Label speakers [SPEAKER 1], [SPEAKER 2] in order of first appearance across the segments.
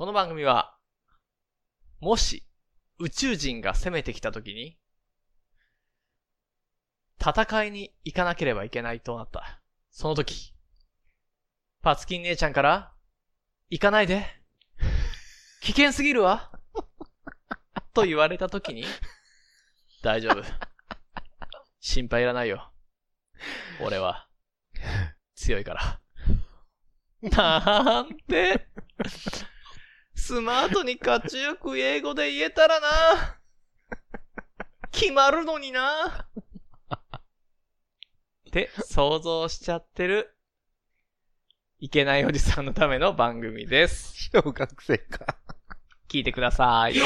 [SPEAKER 1] この番組は、もし宇宙人が攻めてきた時に、戦いに行かなければいけないとなった。その時、パツキン姉ちゃんから、行かないで。危険すぎるわ。と言われた時に、大丈夫。心配いらないよ。俺は、強いから。なんて、スマートにかっちよく英語で言えたらな。決まるのにな。って想像しちゃってる、いけないおじさんのための番組です。
[SPEAKER 2] 小学生か。
[SPEAKER 1] 聞いてください。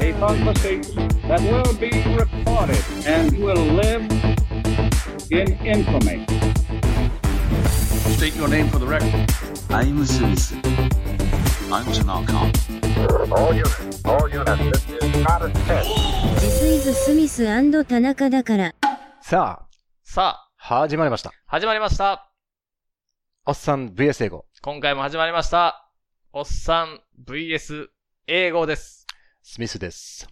[SPEAKER 3] a conversation that will be recorded and will live in infamy.
[SPEAKER 4] State your name for the record.
[SPEAKER 5] I'm Smith. I was an archon.
[SPEAKER 6] All units, all units, this is not a test.
[SPEAKER 7] This is スミス田中だから。
[SPEAKER 2] さ
[SPEAKER 1] さ
[SPEAKER 2] あ、始まりました。
[SPEAKER 1] あ、始まりました。
[SPEAKER 2] おっさん VS 英語。
[SPEAKER 1] 今回も始まりました。おっさん VS 英語です。
[SPEAKER 2] スミスです。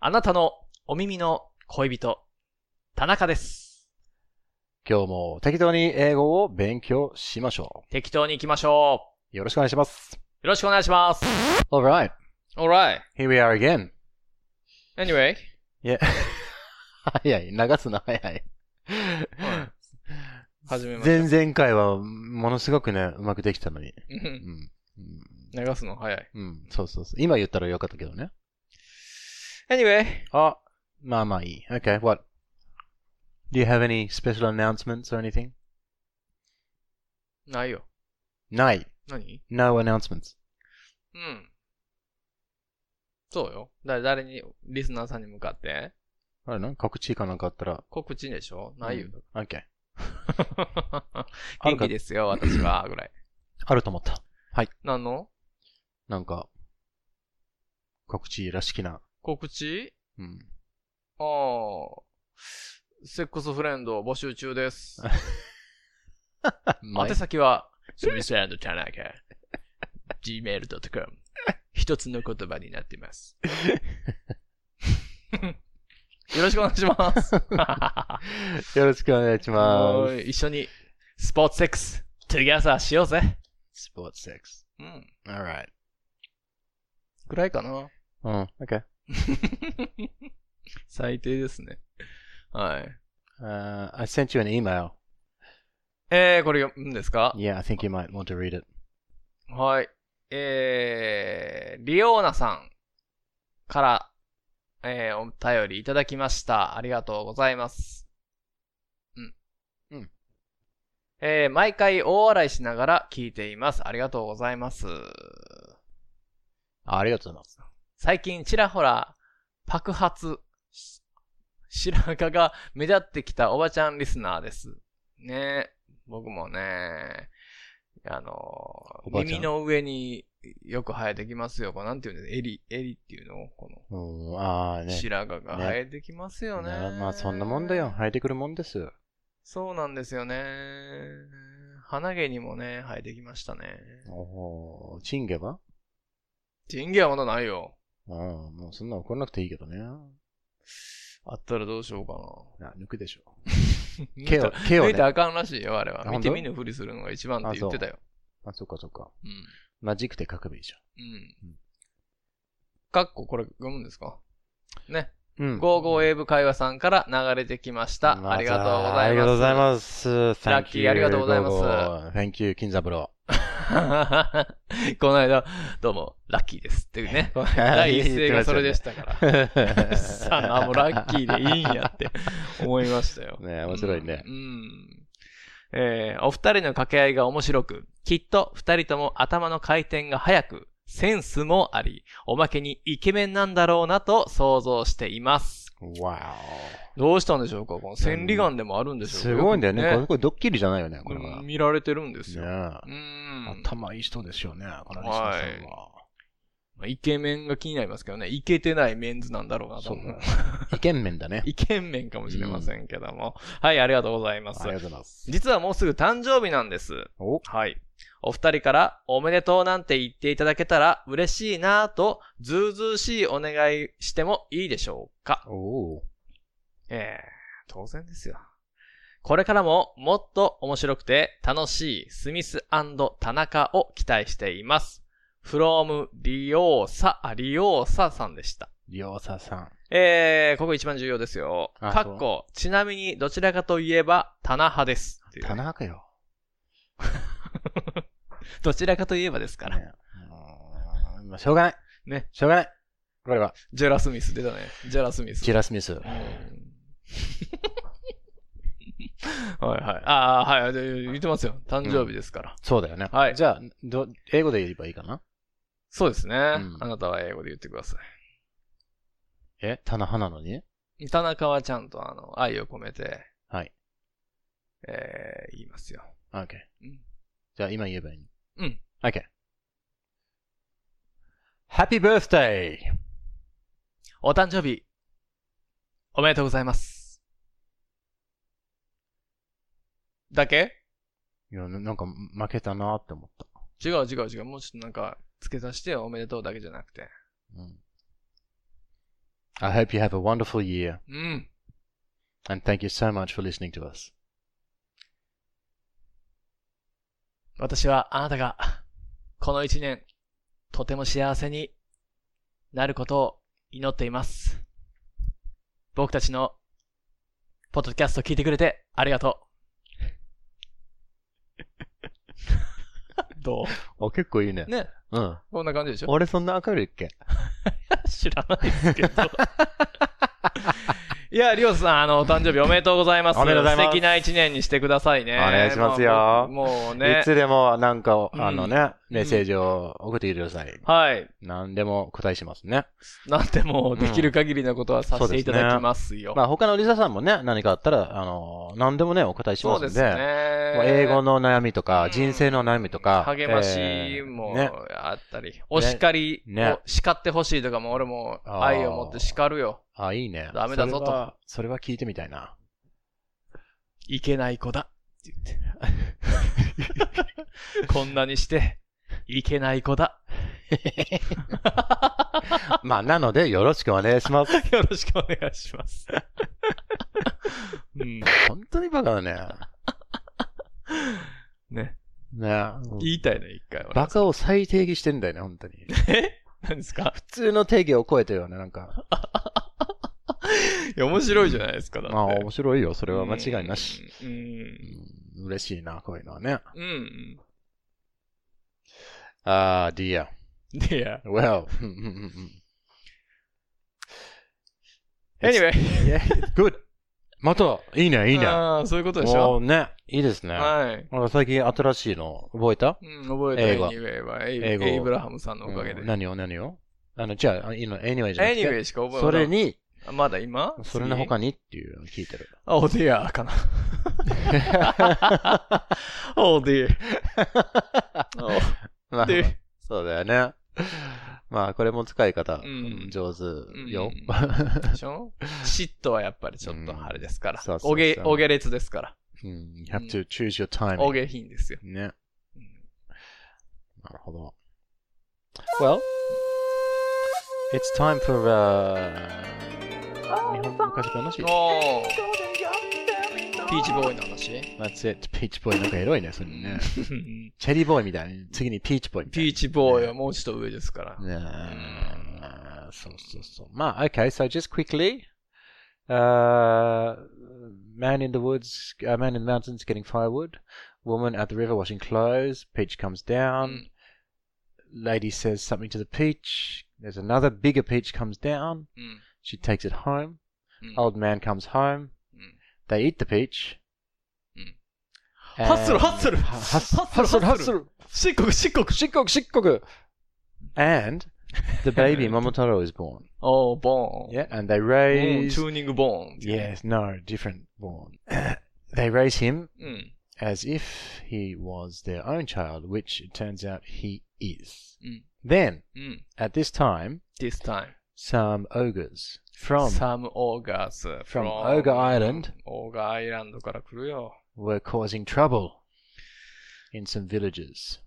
[SPEAKER 1] あなたのお耳の恋人、田中です。
[SPEAKER 2] 今日も適当に英語を勉強しましょ
[SPEAKER 1] 適当に行きましょ
[SPEAKER 2] う。よろしくお願いします。
[SPEAKER 1] う。よろしくお願いします。
[SPEAKER 2] Alright,
[SPEAKER 1] alright.
[SPEAKER 2] here we are again.
[SPEAKER 1] Anyway.
[SPEAKER 2] いや、早い。流すの早い。
[SPEAKER 1] 始めま
[SPEAKER 2] 前々回はものすごくね、うまくできたのに。
[SPEAKER 1] う
[SPEAKER 2] うんん。
[SPEAKER 1] 流すの早い。
[SPEAKER 2] うん、うんそうそうそう。今言ったらよかったけどね。
[SPEAKER 1] Anyway.
[SPEAKER 2] あ、まあまあいい。Okay, what? Do you have any special announcements or anything?
[SPEAKER 1] ないよ。
[SPEAKER 2] ない。
[SPEAKER 1] 何
[SPEAKER 2] ？No announcements.
[SPEAKER 1] うん。そうよ。だ、誰に、リスナーさんに向かって？
[SPEAKER 2] あれな告知かなんかあったら。
[SPEAKER 1] 告知でしょ？ないよ。
[SPEAKER 2] OK。
[SPEAKER 1] 元気ですよ、私は、ぐらい。
[SPEAKER 2] あると思った。
[SPEAKER 1] 何の？
[SPEAKER 2] なんか、告知らしきな。
[SPEAKER 1] 告知？
[SPEAKER 2] うん。
[SPEAKER 1] ああ。セックスフレンド募集中です。
[SPEAKER 2] 前
[SPEAKER 1] 宛先は、スミス田中、gmail.com。一つの言葉になっています。よろしくお願いします。
[SPEAKER 2] よろしくお願いしま
[SPEAKER 1] おい一緒に、スポーツセックス、together しようぜ。
[SPEAKER 2] す。スポーツセックス。
[SPEAKER 1] うん。
[SPEAKER 2] alright.
[SPEAKER 1] ぐらいかな。
[SPEAKER 2] うん、OK.
[SPEAKER 1] 最低ですね。はい。
[SPEAKER 2] Uh, I sent you an email.
[SPEAKER 1] えー、これ読むんですか
[SPEAKER 2] ？Yeah, I think you might want to read it.
[SPEAKER 1] はい。えー、リオーナさんから、えー、お便りいただきました。ありがとうございます。うん。
[SPEAKER 2] うん。
[SPEAKER 1] えー、毎回大笑いしながら聞いています。ありがとうございます。
[SPEAKER 2] あありがとうございます。
[SPEAKER 1] 最近ちらほら、爆発、し白髪が目立ってきたおばちゃんリスナーです。ね僕もね、あの耳の上によく生えてきますよ。これなんていうんです？襟、襟っていうの？こ
[SPEAKER 2] うん、ああ
[SPEAKER 1] の、
[SPEAKER 2] ね。
[SPEAKER 1] 白髪が生えてきますよね。
[SPEAKER 2] なまあそんなもんだよ。生えてくるもんです。
[SPEAKER 1] そうなんですよね。鼻毛にもね、生えてきましたね。
[SPEAKER 2] おーチンゲは？
[SPEAKER 1] チンゲはまだないよ。
[SPEAKER 2] うん、もうそんな怒らなくていいけどね。
[SPEAKER 1] あったらどうしようかな。
[SPEAKER 2] あ抜くでしょ。
[SPEAKER 1] 毛
[SPEAKER 2] 毛を、毛をね。
[SPEAKER 1] 抜いたらあかんらしいよ、あれは。見て見ぬふりするのが一番って言ってたよ。
[SPEAKER 2] あ、そっかそっか。
[SPEAKER 1] うん。
[SPEAKER 2] マジックで書けばいいじ
[SPEAKER 1] うん。かっここれ読むんですか？ね。
[SPEAKER 2] ゃん。うん。
[SPEAKER 1] ゴーゴーエイブ会話さんから流れてきました。ありがとうございます。
[SPEAKER 2] ありがとうございます。
[SPEAKER 1] ラッキーありがとうございます.
[SPEAKER 2] Thank you, 金三郎。
[SPEAKER 1] この間、どうも、ラッキーですっていうね。第一声がそれでしたから。さあ、もうラッキーでいいんやって思いましたよ。
[SPEAKER 2] ね面白いね
[SPEAKER 1] うん。うんえーお二人の掛け合いが面白く、きっと二人とも頭の回転が速く、センスもあり、おまけにイケメンなんだろうなと想像しています。
[SPEAKER 2] わ
[SPEAKER 1] どうしたんでしょうかこの千里眼でもあるんで
[SPEAKER 2] お。
[SPEAKER 1] しょうか
[SPEAKER 2] すごいんだよね。これ
[SPEAKER 1] よ
[SPEAKER 2] これドッキリじゃないよね、
[SPEAKER 1] く
[SPEAKER 2] これは。
[SPEAKER 1] うん見られてるんです
[SPEAKER 2] ね
[SPEAKER 1] よ。
[SPEAKER 2] え
[SPEAKER 1] うん。
[SPEAKER 2] 頭いい人ですよね、このリスナーさんは。
[SPEAKER 1] まあイケメンが気になりますけどね。イケてないメンズなんだろうなと思う。
[SPEAKER 2] イケメンだね。
[SPEAKER 1] イケメンかもしれませんけども。はい、ありがとうございます
[SPEAKER 2] あり。がとうございます。
[SPEAKER 1] 実はもうすぐ誕生日なんです。
[SPEAKER 2] お
[SPEAKER 1] はい。お二人からおめでとうなんて言っていただけたら嬉しいなぁと、ずうずうしいお願いしてもいいでしょうか
[SPEAKER 2] おお。
[SPEAKER 1] ええ当然ですよ。これからももっと面白くて楽しいスミス田中を期待しています。from リオーサ、あ、リオーサさんでした。
[SPEAKER 2] りょうささん。
[SPEAKER 1] えー、ここ一番重要ですよ。
[SPEAKER 2] あ
[SPEAKER 1] かっこ、ちなみにどちらかといえば、棚派ですっていう。
[SPEAKER 2] 田中よ。
[SPEAKER 1] どちらかといえばですから。
[SPEAKER 2] ねまあしょうがない。
[SPEAKER 1] ね。
[SPEAKER 2] しょうがない。これは、
[SPEAKER 1] ジェラスミス出たね。ジェラスミス。
[SPEAKER 2] ジェラスミス。
[SPEAKER 1] うん はいはい。ああ、はい。で言ってますよ。誕生日ですから。
[SPEAKER 2] そうだよね。
[SPEAKER 1] はい
[SPEAKER 2] じゃあ、ど、英語で言えばいいかな？
[SPEAKER 1] そうですね、
[SPEAKER 2] ん
[SPEAKER 1] あなたは英語で言ってくださ
[SPEAKER 2] え？棚派なのに
[SPEAKER 1] い。田中はちゃんとあの、愛を込めて、
[SPEAKER 2] はい。
[SPEAKER 1] えー、言いますよ。
[SPEAKER 2] ?OK
[SPEAKER 1] うん。
[SPEAKER 2] じゃあ今言えばいい
[SPEAKER 1] うん。
[SPEAKER 2] ?OK。Happy birthday!
[SPEAKER 1] お誕生日、おめでとうございます。だけ？
[SPEAKER 2] いや、ななんか負けたなって思った。
[SPEAKER 1] 違う違う違う。もうちょっとなんか、付け足しておめでとうだけじゃなくて。
[SPEAKER 2] うん。I hope you have a wonderful year
[SPEAKER 1] うん。
[SPEAKER 2] and thank you so much for listening to us.
[SPEAKER 1] 私はあなたが、この一年、とても幸せになることを祈っています。僕たちの、ポッドキャスト聞いてくれてありがとう。ど
[SPEAKER 2] あ、結構いいね
[SPEAKER 1] う。ね。
[SPEAKER 2] うん。
[SPEAKER 1] こんな感じでしょ？
[SPEAKER 2] 俺そんな明るいっけ？
[SPEAKER 1] 知らないですけど。いや、りょうさん、あの、お誕生日おめでとうございます。
[SPEAKER 2] おめでとうございます
[SPEAKER 1] 素敵な一年にしてくださいね。
[SPEAKER 2] お願いしますよ
[SPEAKER 1] もうね
[SPEAKER 2] い。つでもなんか、
[SPEAKER 1] うん
[SPEAKER 2] あのね、メッセージを送ってきてください。
[SPEAKER 1] はい。
[SPEAKER 2] 何でも答えしますね。
[SPEAKER 1] なんでも、できる限りのことはさせていただきますよ。
[SPEAKER 2] まあ他のリサさんもね、何かあったら、あの、何でもね、お答えしますんで。
[SPEAKER 1] そうですね。
[SPEAKER 2] まあ英語の悩みとか、
[SPEAKER 1] うん
[SPEAKER 2] 人生の悩みとか。
[SPEAKER 1] 励まし
[SPEAKER 2] えー
[SPEAKER 1] も
[SPEAKER 2] ね。
[SPEAKER 1] あったり、お叱り
[SPEAKER 2] ね
[SPEAKER 1] を叱ってほしいとかも俺も愛を持って叱るよ。
[SPEAKER 2] あ、いいね。
[SPEAKER 1] ダメだぞと
[SPEAKER 2] それはそれは聞いてみたいな。
[SPEAKER 1] いけない子だって言って。こんなにして、いけない子だ。
[SPEAKER 2] まあ、なので、よろしくお願いします。
[SPEAKER 1] よろしくお願いします。うん、
[SPEAKER 2] 本当にバカだね。
[SPEAKER 1] ね。
[SPEAKER 2] ね
[SPEAKER 1] 言いたいね、一回は。
[SPEAKER 2] バカを再定義してんだよね、本当に。
[SPEAKER 1] え？何ですか？
[SPEAKER 2] 普通の定義を超えてるよね、なんか。
[SPEAKER 1] いや、面白いじゃないですか、だって。
[SPEAKER 2] まあ、面白いよ。それは間違いなし。
[SPEAKER 1] うん。
[SPEAKER 2] 嬉しいな、こういうのはね。
[SPEAKER 1] うん。
[SPEAKER 2] ああ、dear.
[SPEAKER 1] でや。
[SPEAKER 2] Well.
[SPEAKER 1] Anyway.
[SPEAKER 2] yeah, good. また、いいね、いいね。
[SPEAKER 1] ああ、そういうことでしょ？
[SPEAKER 2] もうね、いいですね。
[SPEAKER 1] はい。
[SPEAKER 2] なんか最近新しいの覚えた？
[SPEAKER 1] うん、覚えた
[SPEAKER 2] 英語
[SPEAKER 1] Anyway はエイ
[SPEAKER 2] 英語
[SPEAKER 1] エイブラハムさんのおかげで
[SPEAKER 2] うん。何を何を？あの、じゃあ、いいの、anyway じゃなくて
[SPEAKER 1] ？Anyway しか覚え
[SPEAKER 2] それに、
[SPEAKER 1] あまだ今？
[SPEAKER 2] それの他に？っていうのを聞いてる。
[SPEAKER 1] あ、 Oh dear かな。おディ
[SPEAKER 2] まあ
[SPEAKER 1] で
[SPEAKER 2] そうだよね。まあ、これも使い方、
[SPEAKER 1] うん
[SPEAKER 2] 上手よ。
[SPEAKER 1] ア。でしょ？嫉妬はやっぱりちょっとあれですから
[SPEAKER 2] そうそう。そう
[SPEAKER 1] おげ、おげ列ですから。
[SPEAKER 2] うん you have to choose your time.
[SPEAKER 1] お下品ですよ。
[SPEAKER 2] ね。
[SPEAKER 1] うん
[SPEAKER 2] なるほど。Well, it's time for, uh, 日本昔話
[SPEAKER 1] おーピーチボーイの話
[SPEAKER 2] That's it. ピーチボーイなんかエロいね、それね。チェリーボーイみたいに、次にピーチボーイみたい
[SPEAKER 1] ピーチボーイはもうちょっと上ですから。
[SPEAKER 2] な。ねえそうそうそう。まあ、okay, so just quickly. Uh, man in the woods, uh, man in the mountains getting firewood. Woman at the river washing clothes. Peach comes down. Lady says something to the peach. There's another bigger peach comes down.
[SPEAKER 1] うん。
[SPEAKER 2] She takes it home.
[SPEAKER 1] うん
[SPEAKER 2] Old man comes home. They eat the peach.
[SPEAKER 1] Mm.
[SPEAKER 2] And the baby Momotaro is born.
[SPEAKER 1] Oh, born.
[SPEAKER 2] Yeah, and they raise.
[SPEAKER 1] Mm, tuning born.
[SPEAKER 2] Yes, no, different born. they raise him
[SPEAKER 1] mm.
[SPEAKER 2] as if he was their own child, which it turns out he is.
[SPEAKER 1] Mm.
[SPEAKER 2] Then,
[SPEAKER 1] mm.
[SPEAKER 2] at this time,
[SPEAKER 1] this time,
[SPEAKER 2] some ogres from
[SPEAKER 1] some ogres uh,
[SPEAKER 2] from, from Ogre Island
[SPEAKER 1] Ogre Island から来るよ
[SPEAKER 2] were causing trouble in some villages.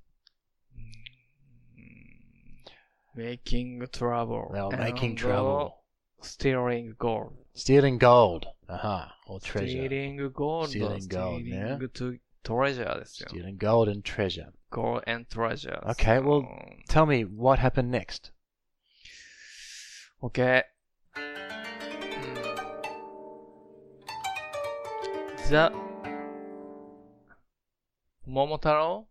[SPEAKER 2] Mm.
[SPEAKER 1] Making trouble.
[SPEAKER 2] They were
[SPEAKER 1] making
[SPEAKER 2] trouble.
[SPEAKER 1] Stealing gold.
[SPEAKER 2] Stealing gold. Aha. Uh-huh. Or treasure.
[SPEAKER 1] Stealing gold.
[SPEAKER 2] Stealing gold.
[SPEAKER 1] Stealing yeah. To treasure.
[SPEAKER 2] Stealing gold and treasure.
[SPEAKER 1] Gold and treasure.
[SPEAKER 2] Okay. So... Well, tell me what happened next.
[SPEAKER 1] Okay. ザ、桃太郎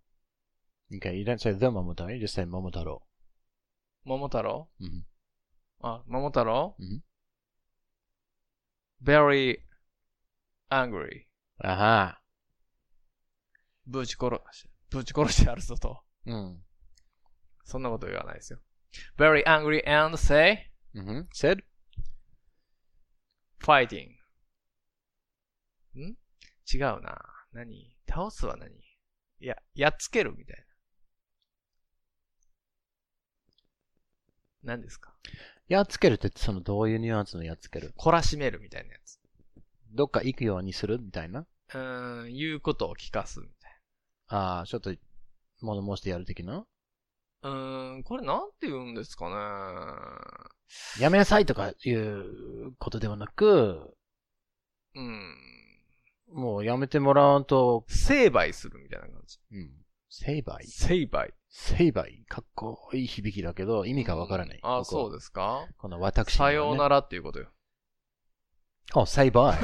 [SPEAKER 2] Okay, you don't say the Momotaro, you just say Momotaro.
[SPEAKER 1] 桃太郎
[SPEAKER 2] Mhm.
[SPEAKER 1] あ、桃太郎
[SPEAKER 2] うん
[SPEAKER 1] ?very angry.
[SPEAKER 2] Aha.
[SPEAKER 1] ぶち殺し、ぶち殺してやるぞと。
[SPEAKER 2] Mm.
[SPEAKER 1] そんなこと言わないですよ。very angry and say
[SPEAKER 2] hmm Said?
[SPEAKER 1] fighting. ん違うな。何？倒すは何？いや、やっつけるみたいな。何ですか？
[SPEAKER 2] やっつけるってそのどういうニュアンスのやっつける？
[SPEAKER 1] 懲らしめるみたいなやつ。
[SPEAKER 2] どっか行くようにするみたいな？
[SPEAKER 1] うーん、言うことを聞かすみたい
[SPEAKER 2] ああ、ちょっと物申してやる的な
[SPEAKER 1] な？うーん、これなんて言うんですかね。
[SPEAKER 2] やめなさいとかいうことではなく、
[SPEAKER 1] うん。
[SPEAKER 2] もうやめてもらわんと、
[SPEAKER 1] 成敗するみたいな感じ。
[SPEAKER 2] うん。成敗？
[SPEAKER 1] 成敗。
[SPEAKER 2] 成敗？かっこいい響きだけど、意味がわからない。
[SPEAKER 1] あ、そう
[SPEAKER 2] で
[SPEAKER 1] ですか？
[SPEAKER 2] この私、
[SPEAKER 1] さようならっていうことよ。
[SPEAKER 2] あ、say bye.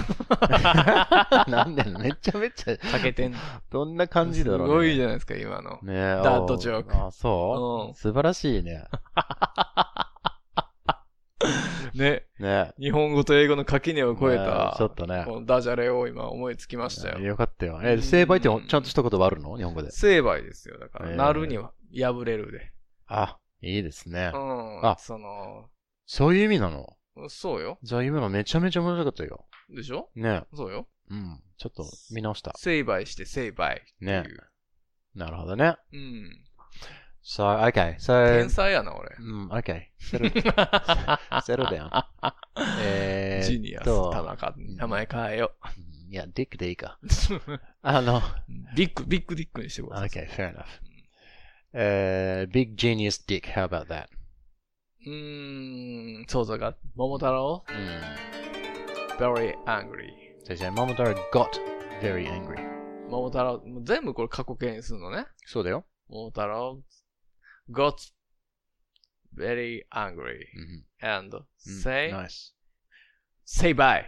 [SPEAKER 2] なんでめちゃめちゃ、
[SPEAKER 1] かけてん。
[SPEAKER 2] どんな感じだろうね。
[SPEAKER 1] すごいじゃないですか、今の。
[SPEAKER 2] ねえ。
[SPEAKER 1] ダッドジョーク
[SPEAKER 2] あ、そう、
[SPEAKER 1] うん
[SPEAKER 2] 素晴らしいね。
[SPEAKER 1] ね。
[SPEAKER 2] ね
[SPEAKER 1] 日本語と英語の垣根を越えた
[SPEAKER 2] ね、ちょっとね。
[SPEAKER 1] このダジャレを今思いつきましたよ。
[SPEAKER 2] よかったよ。え、成敗ってちゃんとした言葉あるの？日本語で。
[SPEAKER 1] 成敗ですよ。だから、
[SPEAKER 2] えー
[SPEAKER 1] なるには破れるで。
[SPEAKER 2] あ、いいですね
[SPEAKER 1] う。ん。
[SPEAKER 2] あ
[SPEAKER 1] その、
[SPEAKER 2] そういう意味なの？
[SPEAKER 1] そうよ。
[SPEAKER 2] じゃあ今のめちゃめちゃ面白かったよ。
[SPEAKER 1] でしょ？
[SPEAKER 2] ね
[SPEAKER 1] そうよ。
[SPEAKER 2] うん。ちょっと見直した。
[SPEAKER 1] 成敗して成敗。
[SPEAKER 2] ねなるほどね。
[SPEAKER 1] うん。
[SPEAKER 2] So, okay. So,
[SPEAKER 1] 天才やな、俺。
[SPEAKER 2] うん、okay. Settle, settle down. え
[SPEAKER 1] ジニアス、田中、名前変えよ
[SPEAKER 2] いや、ディックでいいか。
[SPEAKER 1] う。
[SPEAKER 2] あの、
[SPEAKER 1] ビッグ、ビッグディックにしてください。
[SPEAKER 2] okay, fair enough. えー、big genius dick, how about that?
[SPEAKER 1] うーん、そうそうか。桃太郎？
[SPEAKER 2] うん。
[SPEAKER 1] very angry.
[SPEAKER 2] そして、桃太郎 got very angry.
[SPEAKER 1] 桃太郎、全部これ過去形にするのね。
[SPEAKER 2] そうだよ。
[SPEAKER 1] 桃太郎 got very angry
[SPEAKER 2] うん。
[SPEAKER 1] and
[SPEAKER 2] うん
[SPEAKER 1] say,
[SPEAKER 2] nice.
[SPEAKER 1] say bye.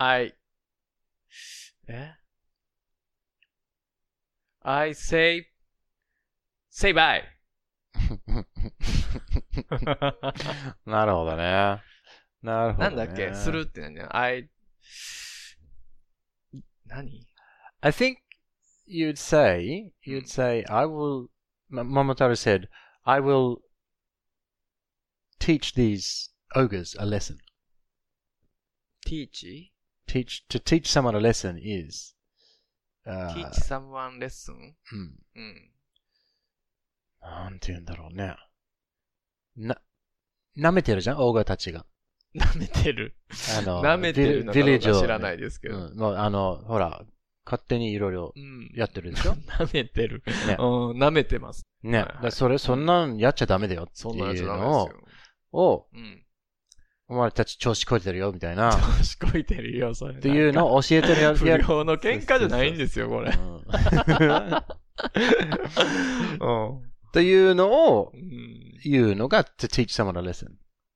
[SPEAKER 1] I, え I say, say bye.
[SPEAKER 2] なるほどね。なるほど、ね。
[SPEAKER 1] なんだっけするって何。I, 何
[SPEAKER 2] I think you'd say, you'd say, I will, M- Momotaro said, I will teach these ogres a lesson.
[SPEAKER 1] teach?
[SPEAKER 2] Teach, to teach someone a lesson is, uh,
[SPEAKER 1] teach someone lesson?
[SPEAKER 2] うん。
[SPEAKER 1] うん。
[SPEAKER 2] なんて言うんだろうね。な、舐めてるじゃん、オーガたちが。
[SPEAKER 1] 舐めてる。
[SPEAKER 2] あの、
[SPEAKER 1] 舐めてるのか
[SPEAKER 2] ビレッジを
[SPEAKER 1] どうか知らないですけど。
[SPEAKER 2] うん、もうあの、ほら、 勝手にいろいろ
[SPEAKER 1] うん
[SPEAKER 2] やってるでしょ？
[SPEAKER 1] 舐めてる。
[SPEAKER 2] ね
[SPEAKER 1] うん、舐めてます。
[SPEAKER 2] ね。
[SPEAKER 1] はいはい
[SPEAKER 2] だからそれ、そんなんやっちゃダメだよっていうのを
[SPEAKER 1] うん。
[SPEAKER 2] お前たち調子こいてるよ、みたいな、っ
[SPEAKER 1] 調子こいてるよ、それ。
[SPEAKER 2] ていうのを教えてるや
[SPEAKER 1] 不
[SPEAKER 2] や
[SPEAKER 1] 良の喧嘩じゃないんですよ、これ。
[SPEAKER 2] う ん
[SPEAKER 1] うん。
[SPEAKER 2] というのを
[SPEAKER 1] うん
[SPEAKER 2] 言うのが to teach someone a lesson.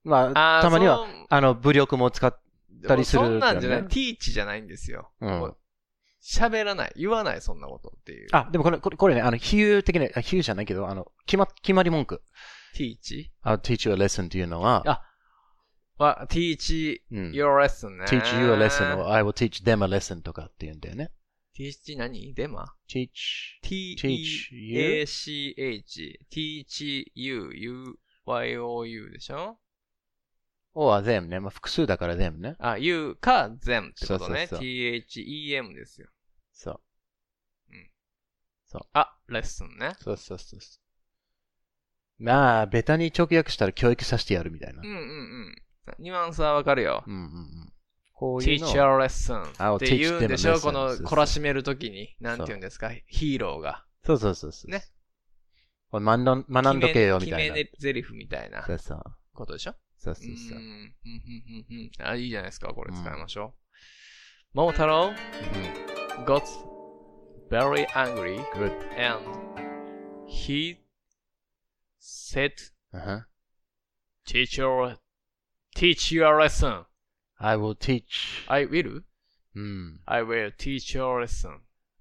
[SPEAKER 2] まあ、たまには、あの、武力も使っ、たりする
[SPEAKER 1] でもそんなんじゃない。
[SPEAKER 2] からね
[SPEAKER 1] teach じゃないんですよ。
[SPEAKER 2] うん
[SPEAKER 1] 喋らない。言わない、そんなことっていう。
[SPEAKER 2] あ、でもこれ、これ、これね、あの、比喩的な、あ比喩じゃないけど、あの、決ま、決まり文句。
[SPEAKER 1] teach?
[SPEAKER 2] I'll teach you a lesson っていうのは、
[SPEAKER 1] あは、teach
[SPEAKER 2] うん
[SPEAKER 1] your lesson ね。
[SPEAKER 2] teach you a lesson or I will teach them a lesson とかって言うんだよね。
[SPEAKER 1] teach 何デマ
[SPEAKER 2] teach, teach you?
[SPEAKER 1] ?t-e-a-c-h teach you, u, y-o-u でしょ
[SPEAKER 2] or them ね。まあ、複数だから them ね。
[SPEAKER 1] あ、you か them ってことね。
[SPEAKER 2] そうそうそう
[SPEAKER 1] t-h-e-m ですよ。
[SPEAKER 2] そう。
[SPEAKER 1] あ、レッスンね。
[SPEAKER 2] そうそうそうそう。まあ、ベタに直訳したら教育させてやるみたいな
[SPEAKER 1] うん。うんうん。ニュアンスはわかるよ。
[SPEAKER 2] うんうんうん。こういう
[SPEAKER 1] teach
[SPEAKER 2] のを
[SPEAKER 1] your lesson って言うんでしょ？この懲らしめるときに、なんて言うんですか？ヒーローが。
[SPEAKER 2] そうそうそうそう。
[SPEAKER 1] ね。
[SPEAKER 2] これ学んど学んどけよみたいな。
[SPEAKER 1] 決め台詞みたいな
[SPEAKER 2] そうそう。
[SPEAKER 1] ことでしょ？
[SPEAKER 2] そうそうそう。
[SPEAKER 1] うんうんうんうんうんあ、いいじゃないですか。これ使いましょう。桃太郎 got very angry
[SPEAKER 2] Good.
[SPEAKER 1] and he said,
[SPEAKER 2] Uh-huh.
[SPEAKER 1] teach your, teach your lesson.
[SPEAKER 2] I will teach.
[SPEAKER 1] I will?
[SPEAKER 2] うん。
[SPEAKER 1] I will teach your lesson.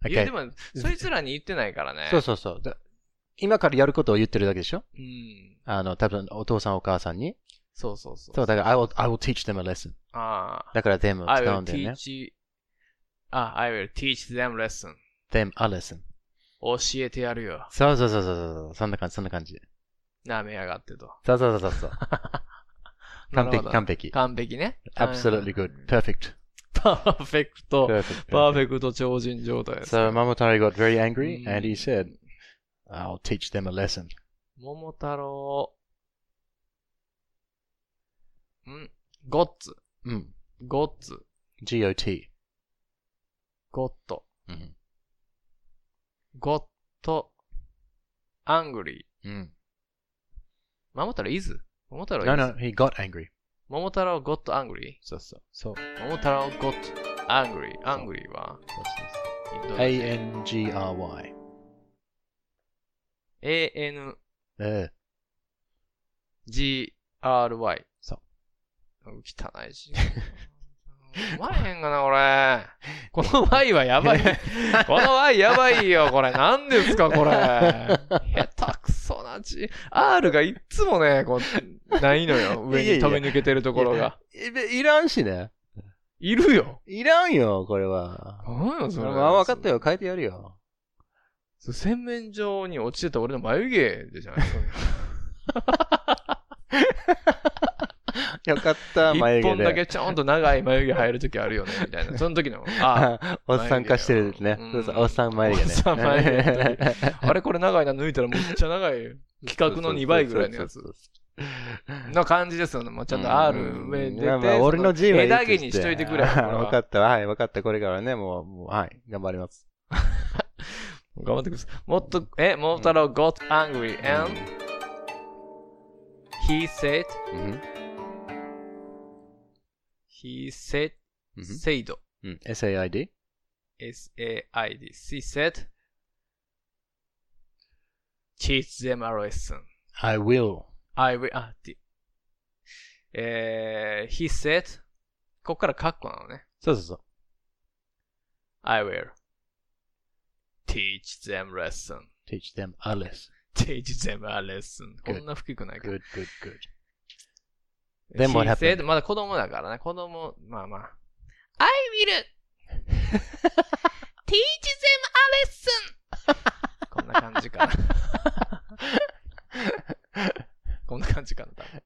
[SPEAKER 1] いや
[SPEAKER 2] Okay.
[SPEAKER 1] でも、そいつらに言ってないからね。
[SPEAKER 2] そうそうそう。だ今からやることを言ってるだけでしょ？
[SPEAKER 1] うん。
[SPEAKER 2] あの、多分お父さんお母さんに。
[SPEAKER 1] そうそうそう。
[SPEAKER 2] そう、だから I will, I will teach them a lesson.
[SPEAKER 1] ああ。
[SPEAKER 2] だから them を
[SPEAKER 1] I
[SPEAKER 2] 使う
[SPEAKER 1] will
[SPEAKER 2] んだよね。
[SPEAKER 1] teach, あ、I will teach them lesson.
[SPEAKER 2] them a lesson.
[SPEAKER 1] 教えてやるよ。
[SPEAKER 2] そうそうそうそうそう。そんな感じ、そんな感じ。
[SPEAKER 1] 舐めやがってと。
[SPEAKER 2] そうそうそうそう。完璧、完璧。
[SPEAKER 1] 完璧ね。
[SPEAKER 2] absolutely good. perfect.
[SPEAKER 1] パーフェクト。パーフ.ェクト超人状態です。
[SPEAKER 2] So Mamotari got very angry and he
[SPEAKER 1] うん
[SPEAKER 2] said, I'll teach them a lesson.
[SPEAKER 1] 桃太郎。んゴッツ。
[SPEAKER 2] うん。
[SPEAKER 1] ゴッツ。
[SPEAKER 2] G-O-T.
[SPEAKER 1] ゴット。
[SPEAKER 2] うん。
[SPEAKER 1] ゴット。アングリー。
[SPEAKER 2] うん。
[SPEAKER 1] 桃太郎イズ桃太郎イ
[SPEAKER 2] No,
[SPEAKER 1] ズ
[SPEAKER 2] no, he got angry.
[SPEAKER 1] 桃太郎ゴットアングリ
[SPEAKER 2] そうそう。そう。
[SPEAKER 1] ー桃太郎ゴット angry。Angry はインドネシア
[SPEAKER 2] A-N-G-R-Y.
[SPEAKER 1] A-N-G-R-Y。
[SPEAKER 2] ええ。
[SPEAKER 1] 汚いし。うまへんがな、これ。この Y はやばい。この Y やばいよ、これ。何ですか、これ。下手くそな字。R がいっつもね、こう、ないのよ。上に飛び抜けてるところが。
[SPEAKER 2] いいらんしね。
[SPEAKER 1] いるよ。
[SPEAKER 2] いらんよ、これは。
[SPEAKER 1] 何よ、それ。
[SPEAKER 2] まあ、分かったよ。変えてやるよ。
[SPEAKER 1] 洗面所に落ちてた俺の眉毛でじゃない？
[SPEAKER 2] よかった、眉
[SPEAKER 1] 一
[SPEAKER 2] 毛で。
[SPEAKER 1] 本だけちょんと長い眉毛入るときあるよね、みたいな。その時の、あ、
[SPEAKER 2] おっさん化してるね。
[SPEAKER 1] うん
[SPEAKER 2] そうそう、おっさん眉毛ね。
[SPEAKER 1] おっさん眉毛あれこれ長いな、抜いたらめっちゃ長い。企画の2倍ぐらいのやつの感じですよね。もうちゃんと R 上出て、
[SPEAKER 2] まあまあ俺の G は
[SPEAKER 1] 枝毛にしといてくれ。これは
[SPEAKER 2] 分かった。はい、分かった。これからね、もう、もうはい、頑張ります。
[SPEAKER 1] 頑張ってください。もっと、え、桃太郎 got angry and he said,
[SPEAKER 2] うん。
[SPEAKER 1] he said,
[SPEAKER 2] うん
[SPEAKER 1] said,
[SPEAKER 2] うん SAID?
[SPEAKER 1] S-A-I-D, he said, teach them a lesson.
[SPEAKER 2] I will.
[SPEAKER 1] I will, あ、てえー、he said, ここからカッコなのね。
[SPEAKER 2] そうそうそう。
[SPEAKER 1] I will teach them lesson.
[SPEAKER 2] teach them a lesson.
[SPEAKER 1] teach them a lesson. こ
[SPEAKER 2] Good.
[SPEAKER 1] んな低くないか
[SPEAKER 2] Good, good, good. Then what
[SPEAKER 1] He
[SPEAKER 2] happened?
[SPEAKER 1] said- まだ子供だからね。子供、まあまあ。I will teach them a lesson! こんな感じかな。こんな感じかな、多分。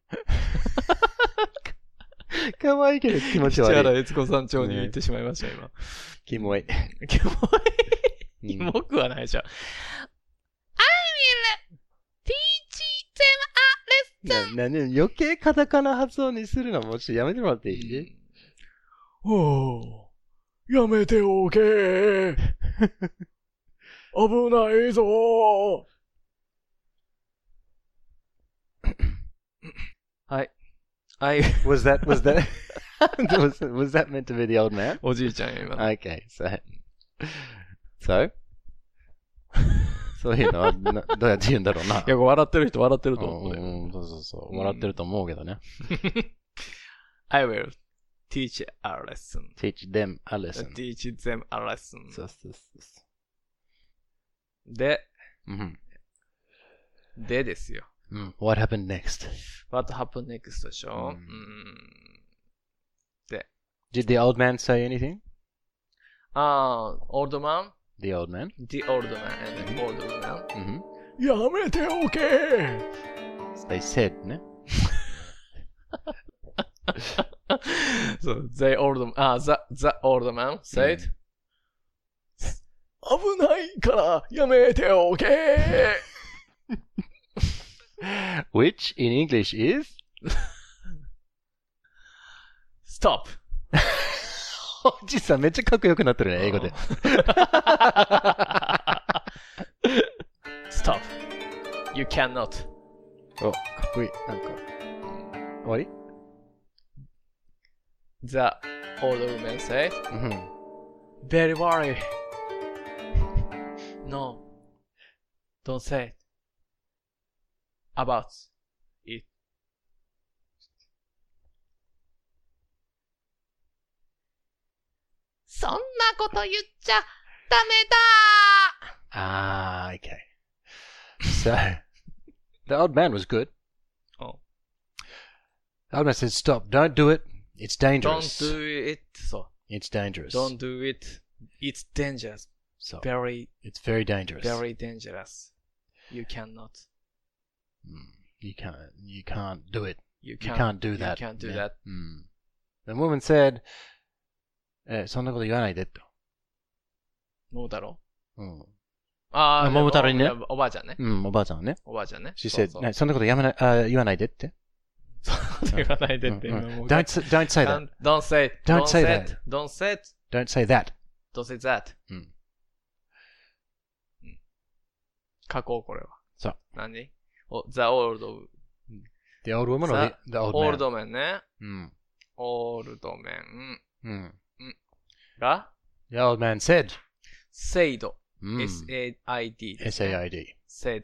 [SPEAKER 2] 可愛いけど気持ち
[SPEAKER 1] 千原
[SPEAKER 2] 悪い。
[SPEAKER 1] 悦子さん町に行ってしまいました、今。
[SPEAKER 2] キモい。
[SPEAKER 1] キモい。キ
[SPEAKER 2] うん
[SPEAKER 1] モくはないでしょ。I will teach them a!
[SPEAKER 2] な、な、ね、余計カタカナ発音にするのもちょっとやめてもらっていい？
[SPEAKER 1] おお、やめておけ。危ないぞ。はい。はい。
[SPEAKER 2] Was that, was that, was, was that meant to be the old man?
[SPEAKER 1] おじいちゃんよ、今の。
[SPEAKER 2] Okay, so, so? そういうのはなどうやって言うんだろうな。
[SPEAKER 1] いや、笑ってる人笑ってると思うよ。
[SPEAKER 2] うん、そうそうそう。
[SPEAKER 1] うん
[SPEAKER 2] 笑ってると思うけどね。
[SPEAKER 1] I will teach a lesson.
[SPEAKER 2] teach them a lesson.
[SPEAKER 1] teach them a lesson.
[SPEAKER 2] そうそうそうそ
[SPEAKER 1] で、
[SPEAKER 2] う。うん。
[SPEAKER 1] でですよ。
[SPEAKER 2] うん。What happened next?
[SPEAKER 1] What happened next でしょ
[SPEAKER 2] うん
[SPEAKER 1] うん。
[SPEAKER 2] Did the old man say anything?
[SPEAKER 1] ああ、old man?
[SPEAKER 2] The old man
[SPEAKER 1] and the old man?
[SPEAKER 2] うん。
[SPEAKER 1] やめておけ
[SPEAKER 2] They said ね。
[SPEAKER 1] そう、the old, あ、the, the old man said, 危ないからやめておけ
[SPEAKER 2] Which in English is?
[SPEAKER 1] stop.
[SPEAKER 2] おじさんめっちゃかっこよくなってるね、英語で。
[SPEAKER 1] Stop. You cannot.
[SPEAKER 2] お、かっこいい。なんか。終わり
[SPEAKER 1] The old woman said,
[SPEAKER 2] うん。
[SPEAKER 1] Very worry. no. Don't say it. About そんなこと言っちゃダメだ
[SPEAKER 2] Ah, okay. So, the old man was good.
[SPEAKER 1] Oh.
[SPEAKER 2] The old man said, stop, don't do it. It's
[SPEAKER 1] Don't
[SPEAKER 2] dangerous.
[SPEAKER 1] do it. そ
[SPEAKER 2] It's dangerous.
[SPEAKER 1] う。Don't do it. It's dangerous.
[SPEAKER 2] So,
[SPEAKER 1] Very,
[SPEAKER 2] it's very dangerous.
[SPEAKER 1] very dangerous. You cannot.
[SPEAKER 2] Mm, You can't, you can't do it.
[SPEAKER 1] You
[SPEAKER 2] You
[SPEAKER 1] can't,
[SPEAKER 2] can't do
[SPEAKER 1] you
[SPEAKER 2] that.
[SPEAKER 1] can't do
[SPEAKER 2] Yeah.
[SPEAKER 1] that.
[SPEAKER 2] Mm. The woman said, え、そんなこと言わないでと。
[SPEAKER 1] 桃太郎
[SPEAKER 2] うん。
[SPEAKER 1] ああ、
[SPEAKER 2] 桃太郎にね
[SPEAKER 1] おおばあちゃんね。
[SPEAKER 2] うん、おばあちゃんはね。
[SPEAKER 1] おばあちゃんね。
[SPEAKER 2] She
[SPEAKER 1] そうそう
[SPEAKER 2] ねそんなことやめなあ言わないでって。
[SPEAKER 1] 言わないでって。
[SPEAKER 2] うんうん
[SPEAKER 1] 今もう
[SPEAKER 2] don't, s- don't say that.
[SPEAKER 1] Don't, don't say it.
[SPEAKER 2] Don't say
[SPEAKER 1] it. Don't say it.
[SPEAKER 2] Don't say that.
[SPEAKER 1] Don't say that.
[SPEAKER 2] うん。
[SPEAKER 1] 書こう、これは。
[SPEAKER 2] そう。
[SPEAKER 1] 何お ?The old,
[SPEAKER 2] The old woman or the, the old man?
[SPEAKER 1] old man ね。
[SPEAKER 2] うん。
[SPEAKER 1] old man
[SPEAKER 2] うん。
[SPEAKER 1] が
[SPEAKER 2] The old man said.
[SPEAKER 1] said.
[SPEAKER 2] うん
[SPEAKER 1] S-A-I-D。
[SPEAKER 2] S-A-I-D.
[SPEAKER 1] said.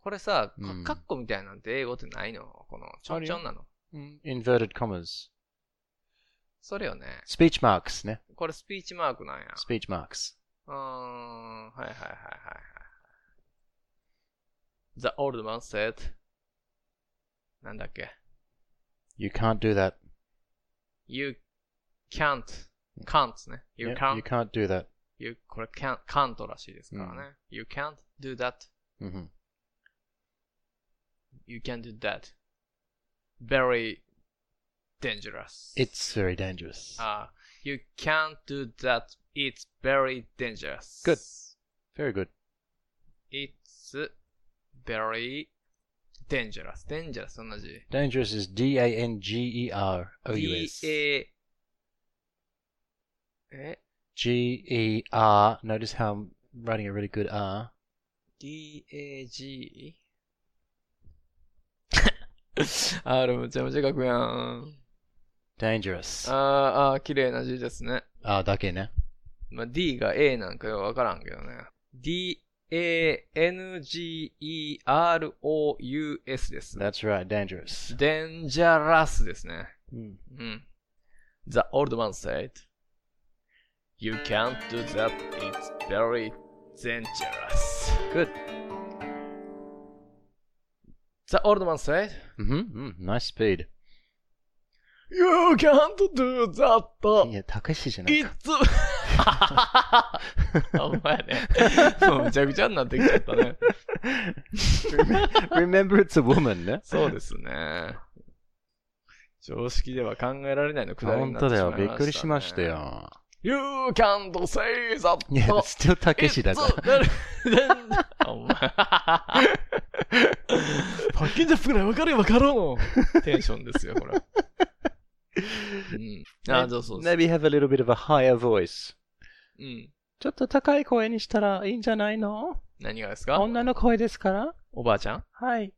[SPEAKER 1] これさ、
[SPEAKER 2] うん
[SPEAKER 1] カッコみたいなんて英語ってないのこの、ちょんちょんなの。
[SPEAKER 2] うん Inverted commas.
[SPEAKER 1] それよね。
[SPEAKER 2] Speech marks ね。
[SPEAKER 1] これスピーチマークなんや。
[SPEAKER 2] Speech marks.
[SPEAKER 1] うーん、はいはいはいはいはい。The old man said, なんだっけ
[SPEAKER 2] You can't do that.
[SPEAKER 1] ?You can't, can't ね。You
[SPEAKER 2] Yeah,
[SPEAKER 1] can't,
[SPEAKER 2] you can't do that.
[SPEAKER 1] you, これ can't, can't らしいですからね。You can't do that,
[SPEAKER 2] うん
[SPEAKER 1] you can't do that. Very dangerous.
[SPEAKER 2] It's very dangerous.
[SPEAKER 1] あ、you can't do that, it's very dangerous.
[SPEAKER 2] Good. Very good.
[SPEAKER 1] It's very dangerous. dangerous 同じ。
[SPEAKER 2] Dangerous is D-A-N-G-E-R-O-U-S.
[SPEAKER 1] D-A え
[SPEAKER 2] G-E-R. Notice how I'm writing a really good R.
[SPEAKER 1] ?D-A-G? R むちゃむちゃ書くやん。
[SPEAKER 2] Dangerous.
[SPEAKER 1] あーあー、綺麗な字ですね。
[SPEAKER 2] R だけね。
[SPEAKER 1] まあ、D が A なんかよくわからんけどね。D-A-N-G-E-R-O-U-S です。
[SPEAKER 2] That's right, dangerous.
[SPEAKER 1] dangerous ですね。
[SPEAKER 2] うん
[SPEAKER 1] うん。The old man said, You can't do that, it's very dangerous.
[SPEAKER 2] Good.
[SPEAKER 1] The old man said,
[SPEAKER 2] Mm-hmm. Mm, nice speed.
[SPEAKER 1] You can't do that,
[SPEAKER 2] いや、たけしじゃないか。
[SPEAKER 1] it's... お前ね。もうむちゃくちゃになってきちゃったね。
[SPEAKER 2] Remember it's a woman ね。
[SPEAKER 1] そうですね。常識では考えられないのくだりに
[SPEAKER 2] 本
[SPEAKER 1] なってしまいました、ね。
[SPEAKER 2] 当だよ。びっくりしました。よ。
[SPEAKER 1] You can't say that.
[SPEAKER 2] いや、still たけしだから。
[SPEAKER 1] ら。お前。パッケージアップぐらい分かるよ分かろうテンションですよ、これ。うん。あ、そうそうそう。
[SPEAKER 2] Maybe have a little bit of a higher voice.
[SPEAKER 1] うん。
[SPEAKER 2] ちょっと高い声にしたらいいんじゃないの？
[SPEAKER 1] 何がですか？
[SPEAKER 2] 女の声ですから
[SPEAKER 1] おばあちゃん？
[SPEAKER 2] はい。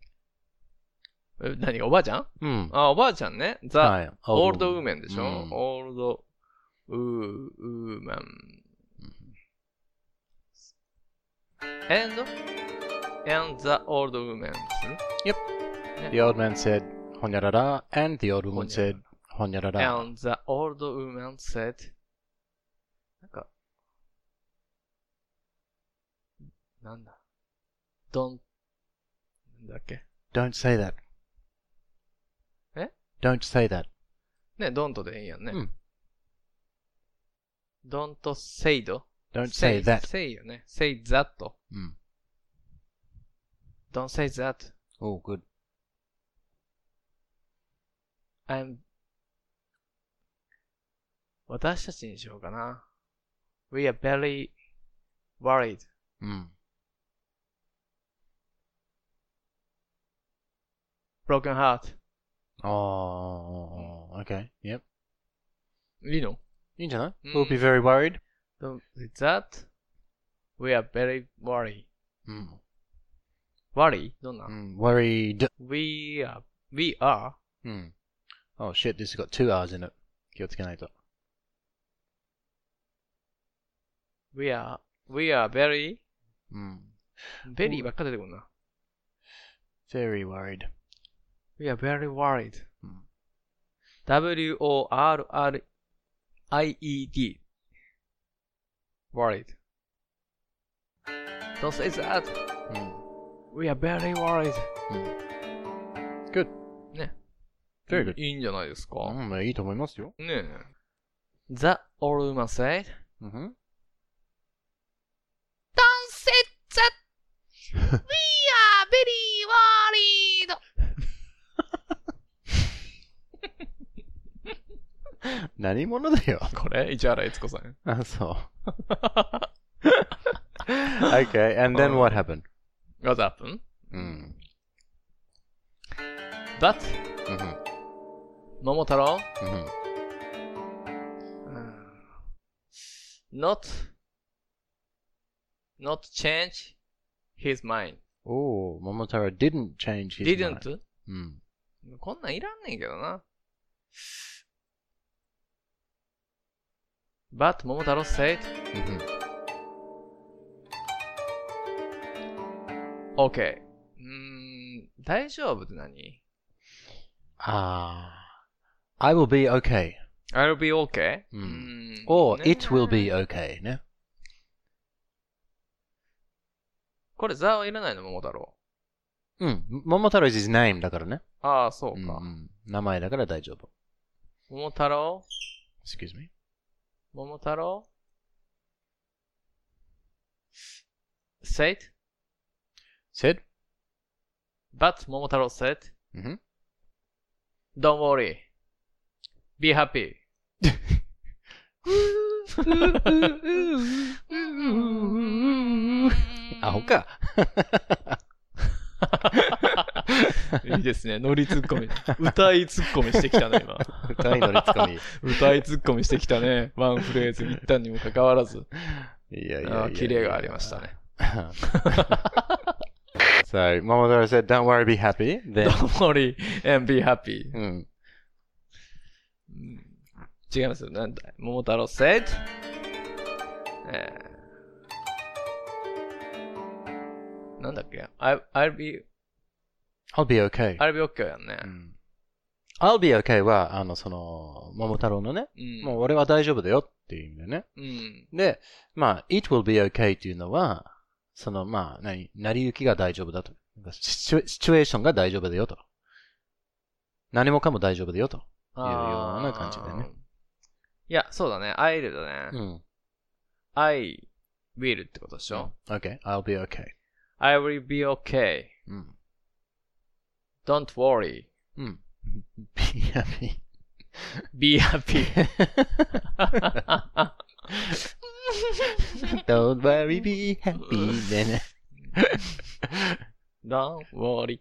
[SPEAKER 1] え何がおばあちゃん？
[SPEAKER 2] うん。
[SPEAKER 1] あ、おばあちゃんね。ザ、
[SPEAKER 2] はい。
[SPEAKER 1] オールドウーメンでしょ、
[SPEAKER 2] うん
[SPEAKER 1] オールドウー、ウーメン。and, and the old woman する
[SPEAKER 2] ？The old man said, ほにゃらら, and the old woman said, ほにゃらら.
[SPEAKER 1] And the old woman said, なんか、なんだ ?don't, なんだっけ
[SPEAKER 2] Don't say that.
[SPEAKER 1] え
[SPEAKER 2] Don't say that.
[SPEAKER 1] ね、don't でいいやんね。
[SPEAKER 2] うん。
[SPEAKER 1] don't say ど
[SPEAKER 2] Don't say that.
[SPEAKER 1] say よね。say that.
[SPEAKER 2] うん。
[SPEAKER 1] don't say that.
[SPEAKER 2] Oh, good.
[SPEAKER 1] I'm 私たちにしようかな。We are very worried.
[SPEAKER 2] うん。
[SPEAKER 1] broken heart.
[SPEAKER 2] Oh, okay. Yep.
[SPEAKER 1] いいの
[SPEAKER 2] いいんじゃない
[SPEAKER 1] うん
[SPEAKER 2] ?We'll be very worried.
[SPEAKER 1] So, With that, we are very worried.
[SPEAKER 2] うん。
[SPEAKER 1] worry? どんな、
[SPEAKER 2] うん worried.
[SPEAKER 1] ?we are, we are,
[SPEAKER 2] うん。Oh shit, this has got two R's in it. 気をつけないと。
[SPEAKER 1] we are, we are very,
[SPEAKER 2] うん。
[SPEAKER 1] very ばっか出てくるな。
[SPEAKER 2] very worried.
[SPEAKER 1] we are very worried.
[SPEAKER 2] うん
[SPEAKER 1] W-O-R-R-I-E-D. worried. Don't say that.
[SPEAKER 2] うん。
[SPEAKER 1] We are very worried.
[SPEAKER 2] Good.
[SPEAKER 1] ね。
[SPEAKER 2] Very good.
[SPEAKER 1] いいんじゃないですか。
[SPEAKER 2] うん、まあいいと思いますよ。
[SPEAKER 1] ねえ。The old man said,
[SPEAKER 2] うんふん。
[SPEAKER 1] Don't say that! We are very worried!
[SPEAKER 2] 何者だよ。
[SPEAKER 1] これ市原悦子さん。
[SPEAKER 2] あ、そう。okay, and then what happened?
[SPEAKER 1] What happened?
[SPEAKER 2] うん。ん。
[SPEAKER 1] 桃太郎、
[SPEAKER 2] うんふん。
[SPEAKER 1] not, not change his mind.
[SPEAKER 2] Oh, Momotaro didn't change his mind.
[SPEAKER 1] didn't?
[SPEAKER 2] うん。
[SPEAKER 1] こんなんいらんねんけどな。Said,
[SPEAKER 2] うんふん。
[SPEAKER 1] OK. うーん、大丈夫って何
[SPEAKER 2] ああ。I will be okay.
[SPEAKER 1] ?I'll be OK?
[SPEAKER 2] うん or
[SPEAKER 1] ね
[SPEAKER 2] it will be okay ね。
[SPEAKER 1] これ、ザはいらないの桃太郎。
[SPEAKER 2] うん。Momotaro is his name だからね。
[SPEAKER 1] ああ、そうか。
[SPEAKER 2] うんうん名前だから大丈夫。
[SPEAKER 1] 桃太郎
[SPEAKER 2] Excuse me.
[SPEAKER 1] 桃太郎 said,
[SPEAKER 2] Said?
[SPEAKER 1] but 桃太郎 said,
[SPEAKER 2] うんふん。
[SPEAKER 1] don't worry, be happy.
[SPEAKER 2] アホか。
[SPEAKER 1] いいですね。ノリツッコミ。歌いツッコミしてきたね、今。
[SPEAKER 2] 歌いのリツコミ。
[SPEAKER 1] 歌いツッコミしてきたね。ワンフレーズ言ったにもかかわらず。
[SPEAKER 2] いやいやいや
[SPEAKER 1] キレがありましたね。
[SPEAKER 2] so, Momotaro said, don't worry, be happy. Then,
[SPEAKER 1] Don't worry and be happy.
[SPEAKER 2] うん。
[SPEAKER 1] 違いますよ。なんだ桃太郎 said, えー、なんだっけ？I, ?I'll be,
[SPEAKER 2] I'll be okay.
[SPEAKER 1] I'll be okay やんね
[SPEAKER 2] う。ん I'll be okay は、あの、その、桃太郎のね、
[SPEAKER 1] うん。
[SPEAKER 2] もう俺は大丈夫だよっていう意味でね。
[SPEAKER 1] うん。
[SPEAKER 2] で、まあ、it will be okay っていうのは、その、まあ、何、成り行きが大丈夫だと。シチュエーションが大丈夫だよと。何もかも大丈夫だよと。いうような感じでね。
[SPEAKER 1] いや、そうだね。I'll だね。
[SPEAKER 2] うん。
[SPEAKER 1] I will ってことでしょ、
[SPEAKER 2] Okay, I'll be okay.
[SPEAKER 1] ?I will be okay.
[SPEAKER 2] うん。
[SPEAKER 1] Don't worry.
[SPEAKER 2] うん。be happy.
[SPEAKER 1] Be happy.
[SPEAKER 2] Don't worry, be happy. でね。
[SPEAKER 1] Don't worry.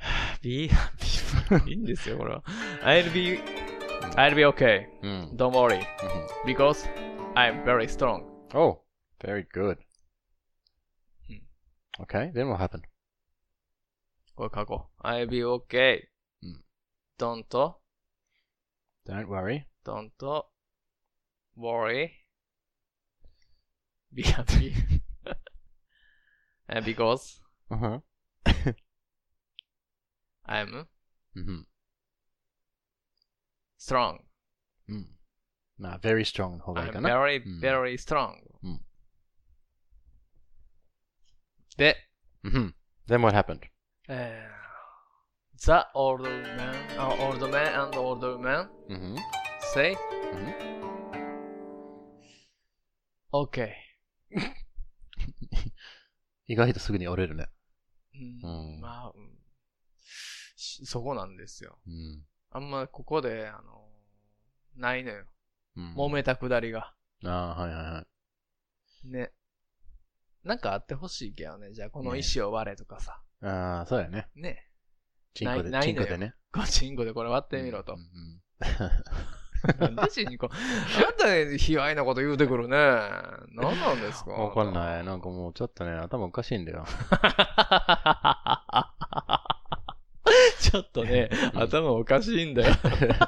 [SPEAKER 1] Be happy. いいんですよ、これは。I'll be, I'll be okay.
[SPEAKER 2] うん。
[SPEAKER 1] Don't worry.
[SPEAKER 2] うん
[SPEAKER 1] Because I'm very strong.
[SPEAKER 2] Oh, very good.
[SPEAKER 1] うん
[SPEAKER 2] Okay, then what happened?
[SPEAKER 1] これ書こう。I'll be okay.
[SPEAKER 2] うん
[SPEAKER 1] Don't,
[SPEAKER 2] Don't worry.
[SPEAKER 1] don't worry. Be happy. And because
[SPEAKER 2] Uh-huh.
[SPEAKER 1] I'm
[SPEAKER 2] うん。
[SPEAKER 1] strong.
[SPEAKER 2] うん。まあ、very strong の方がいい
[SPEAKER 1] I'm
[SPEAKER 2] かな。
[SPEAKER 1] very,
[SPEAKER 2] うん
[SPEAKER 1] very strong. で、
[SPEAKER 2] うん。Then what happened?
[SPEAKER 1] えー The old man, uh, old man and old woman
[SPEAKER 2] うん。
[SPEAKER 1] say,
[SPEAKER 2] うん。
[SPEAKER 1] okay.
[SPEAKER 2] 意外とすぐに折れるね。
[SPEAKER 1] うん
[SPEAKER 2] うん
[SPEAKER 1] まあ、うんしそこなんですよ。
[SPEAKER 2] うん。
[SPEAKER 1] あんまここで、あの、ないのよ。
[SPEAKER 2] うん
[SPEAKER 1] 揉めたくだりが。
[SPEAKER 2] ああ、はいはいはい。
[SPEAKER 1] ね。なんかあってほしいけどね。じゃあこの
[SPEAKER 2] ね
[SPEAKER 1] 石を割れとかさ。
[SPEAKER 2] ああ、そうやね。
[SPEAKER 1] ね。
[SPEAKER 2] チンコで、チンコでね。
[SPEAKER 1] ガチンコでこれ割ってみろと
[SPEAKER 2] うん。うん
[SPEAKER 1] なんでチンコ？あなたね、卑猥なこと言うてくるね。何なんですか？
[SPEAKER 2] わかんない。なんかもうちょっとね、頭おかしいんだよ。
[SPEAKER 1] ちょっとね、頭おかしいんだよ。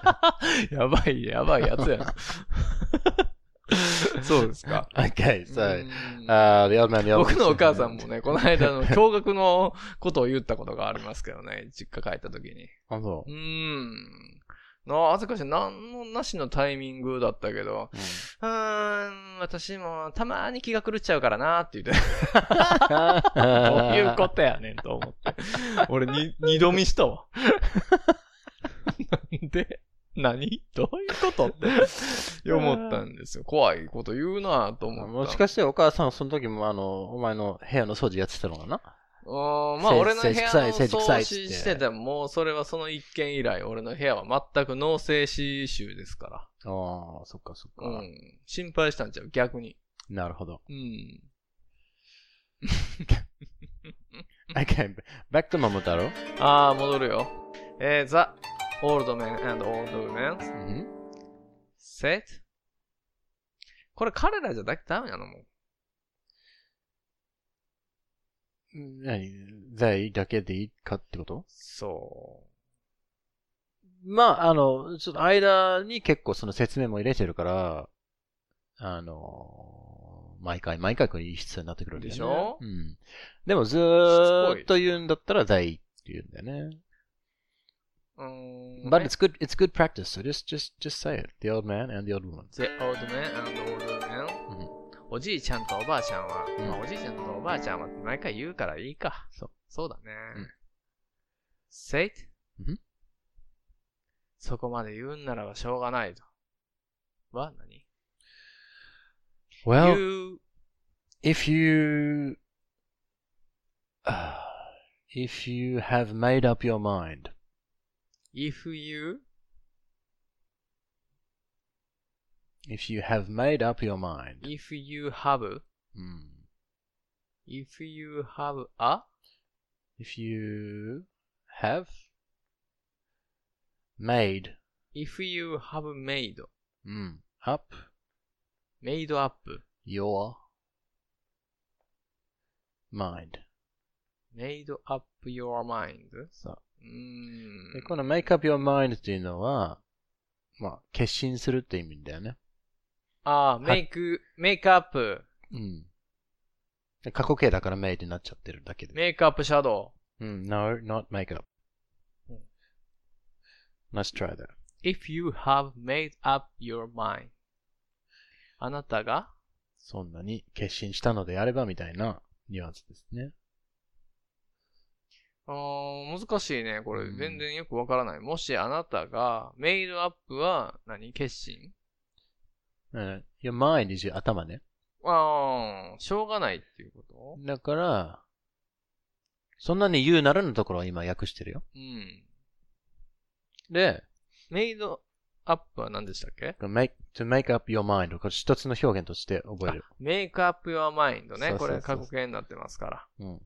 [SPEAKER 1] やばい、やばいやつやな。そうですか。
[SPEAKER 2] Okay, so,
[SPEAKER 1] うん
[SPEAKER 2] uh, the old man, the old
[SPEAKER 1] 僕のお母さんもね、この間の驚愕のことを言ったことがありますけどね、実家帰った時に。
[SPEAKER 2] あ、そう
[SPEAKER 1] ーん。なぜかしら、なんのなしのタイミングだったけど、うーん、私もたまに気が狂っちゃうからなって言って、どういうことやねんと思って。俺に、二度見したわ。なんで何？どういうことって 思ったんですよ。怖いこと言うなと思った。
[SPEAKER 2] もしかしてお母さんはその時もあの、お前の部屋の掃除やってたのかな？
[SPEAKER 1] うん、まあ
[SPEAKER 2] せ
[SPEAKER 1] 俺の部屋の
[SPEAKER 2] せ
[SPEAKER 1] 掃除してても、もうそれはその一件以来、俺の部屋は全く脳性歯臭ですから。
[SPEAKER 2] ああ、そっかそっか。
[SPEAKER 1] うん。心配したんちゃう逆に。
[SPEAKER 2] なるほど。
[SPEAKER 1] うん。
[SPEAKER 2] Okay, back to 桃太郎。
[SPEAKER 1] ああ、戻るよ。えー、The Old Man and Old
[SPEAKER 2] ん、
[SPEAKER 1] Set これ彼らじゃだけダメなのもう。
[SPEAKER 2] 何 ?they だけでいいかってこと？
[SPEAKER 1] そ
[SPEAKER 2] まあ、あの、ちょっと間に結構その説明も入れてるから、あの、毎回毎回これ必要になってくるんだよね。
[SPEAKER 1] でしょ？
[SPEAKER 2] うん。でもずーっと言うんだったら they って言うんだよね。
[SPEAKER 1] う。うーん。
[SPEAKER 2] But it's good, it's good practice, so just, just, just say it. The old man and the old woman.
[SPEAKER 1] The Old Man and Old Woman おじいちゃんとおばあちゃんは、
[SPEAKER 2] うん
[SPEAKER 1] まあ、おじいちゃんとおばあちゃんは毎回言うからいいか。
[SPEAKER 2] そう。
[SPEAKER 1] そうだね。
[SPEAKER 2] うん
[SPEAKER 1] Say it?
[SPEAKER 2] うん
[SPEAKER 1] そこまで言うんならばしょうがないと。は何
[SPEAKER 2] Well,
[SPEAKER 1] ?You,
[SPEAKER 2] if you, uh, if you have made up your mind,
[SPEAKER 1] If you
[SPEAKER 2] if you have made up your mind.
[SPEAKER 1] If you have
[SPEAKER 2] mm.
[SPEAKER 1] if you have a
[SPEAKER 2] if you have made
[SPEAKER 1] if you have made
[SPEAKER 2] Hmm. up
[SPEAKER 1] made up
[SPEAKER 2] your mind
[SPEAKER 1] made up your mind so
[SPEAKER 2] でこの make up your mind っていうのは、まあ、決心するって意味だよね。
[SPEAKER 1] ああ、make, make up,
[SPEAKER 2] うん。で過去形だから made になっちゃってるだけで。
[SPEAKER 1] make up shadow.
[SPEAKER 2] うん、no, not make up.
[SPEAKER 1] うん
[SPEAKER 2] Let's try that.
[SPEAKER 1] If you have made up your mind. あなたが
[SPEAKER 2] そんなに決心したのであればみたいなニュアンスですね。
[SPEAKER 1] 難しいね。これ
[SPEAKER 2] うん
[SPEAKER 1] 全然よくわからない。もしあなたが、メイドアップは何？決心？
[SPEAKER 2] うん、your mind is your 頭ね。
[SPEAKER 1] ああ、しょうがないっていうこ
[SPEAKER 2] だから、そんなに言うならのところは今訳してるよ。
[SPEAKER 1] とうん。
[SPEAKER 2] で、
[SPEAKER 1] メイドアップは何でしたっけ
[SPEAKER 2] ？make, to make up your mind これ一つの表現として覚える。
[SPEAKER 1] メイクアップ your mind ね。これ過去形になってますから。
[SPEAKER 2] うん。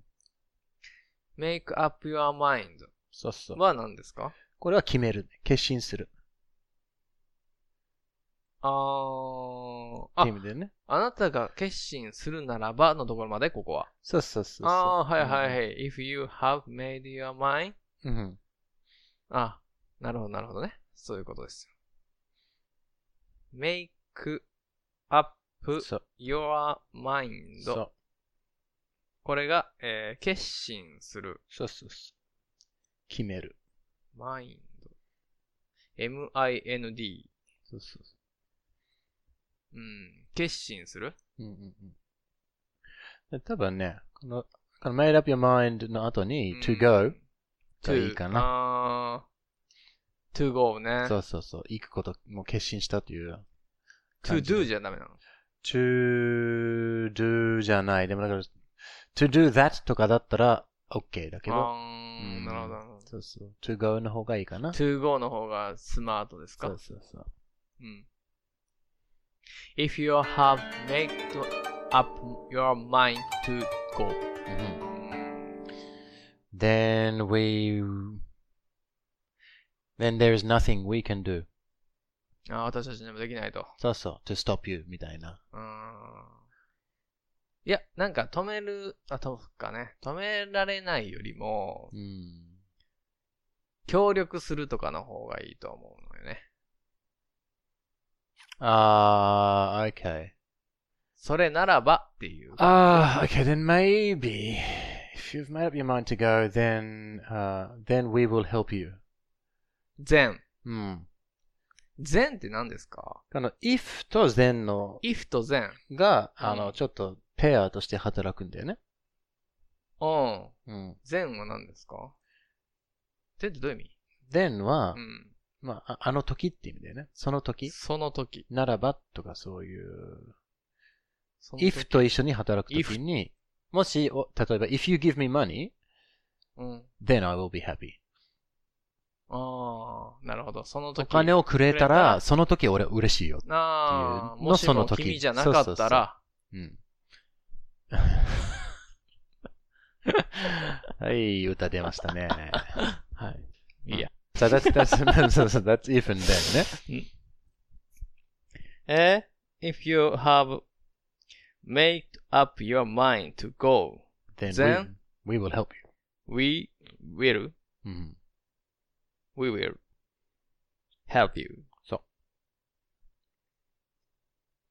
[SPEAKER 1] メイクアップ your mind
[SPEAKER 2] そうそう。
[SPEAKER 1] は何ですか？
[SPEAKER 2] これは決める。決心する。
[SPEAKER 1] あー、
[SPEAKER 2] って
[SPEAKER 1] あ
[SPEAKER 2] 意、味でね。
[SPEAKER 1] あなたが決心するならばのところまでここは。
[SPEAKER 2] そうそうそうそう。
[SPEAKER 1] ああー、はいはいはい。If you have made your mind
[SPEAKER 2] うん。
[SPEAKER 1] あ、なるほど、なるほどね。そういうことですよ。make up
[SPEAKER 2] そう。
[SPEAKER 1] your mind.
[SPEAKER 2] そう。
[SPEAKER 1] これが、えー決心する。
[SPEAKER 2] そうそうそう。決める。
[SPEAKER 1] mind. m-i-n-d.
[SPEAKER 2] そうそうそ
[SPEAKER 1] うん。決心する？
[SPEAKER 2] う。うんうんうんで。多分ね、この、この made up your mind の後に
[SPEAKER 1] うん
[SPEAKER 2] to go が
[SPEAKER 1] to
[SPEAKER 2] いいかな。
[SPEAKER 1] to go ね。
[SPEAKER 2] そうそうそう。行くことも決心したという
[SPEAKER 1] to do じゃダメなの。
[SPEAKER 2] to do じゃない。でもだから、to do that とかだったら OK だけど、
[SPEAKER 1] あ
[SPEAKER 2] う
[SPEAKER 1] ー
[SPEAKER 2] ん
[SPEAKER 1] なるほどなるほど。
[SPEAKER 2] そうそう。to go の方がいいかな。
[SPEAKER 1] to go の方がスマートですか
[SPEAKER 2] そうそうそう。
[SPEAKER 1] うん。If you have made up your mind to go.
[SPEAKER 2] うん then we then there is nothing we can do.
[SPEAKER 1] あ私たちにもできないと。
[SPEAKER 2] そうそう、to stop you みたいな。
[SPEAKER 1] うーん。 いや、なんか止める、あ、とかね。止められないよりも、
[SPEAKER 2] うん。
[SPEAKER 1] 協力するとかの方がいいと思うのよね。
[SPEAKER 2] あー、okay.
[SPEAKER 1] それならばっていう。
[SPEAKER 2] Ah, okay, then maybe if you've made up your mind to go, then uh, then we will help you.
[SPEAKER 1] 善。
[SPEAKER 2] うん。
[SPEAKER 1] 善って何ですか？
[SPEAKER 2] この if と then の
[SPEAKER 1] ?if と善。
[SPEAKER 2] が、あの、
[SPEAKER 1] うん
[SPEAKER 2] ちょっとペアとして働くんだよね。
[SPEAKER 1] うん。
[SPEAKER 2] うん。
[SPEAKER 1] 善は何ですか？善ってどういう意味
[SPEAKER 2] ？then は、
[SPEAKER 1] うん。
[SPEAKER 2] まあ、ああの時って意味だよね。その時。
[SPEAKER 1] その時。
[SPEAKER 2] ならばとかそういう。
[SPEAKER 1] その時
[SPEAKER 2] if と一緒に働くときに、もし、お例えば、if you give me money,
[SPEAKER 1] うん。
[SPEAKER 2] then I will be happy.
[SPEAKER 1] ああ、なるほど。その時。
[SPEAKER 2] お金をくれた
[SPEAKER 1] くれたら
[SPEAKER 2] ら、その時俺嬉しいよ。
[SPEAKER 1] ああ、
[SPEAKER 2] っていうの
[SPEAKER 1] もしも
[SPEAKER 2] その時
[SPEAKER 1] 君じゃなかったら、
[SPEAKER 2] うん。はい、歌出ましたね。はい。
[SPEAKER 1] いいや。
[SPEAKER 2] So that's, that's, so, so that's if and then ね。
[SPEAKER 1] え ?if you have made up your mind to go,
[SPEAKER 2] Then,
[SPEAKER 1] Then?
[SPEAKER 2] we, we will help
[SPEAKER 1] we will,
[SPEAKER 2] you. うん。
[SPEAKER 1] we will help you.
[SPEAKER 2] そ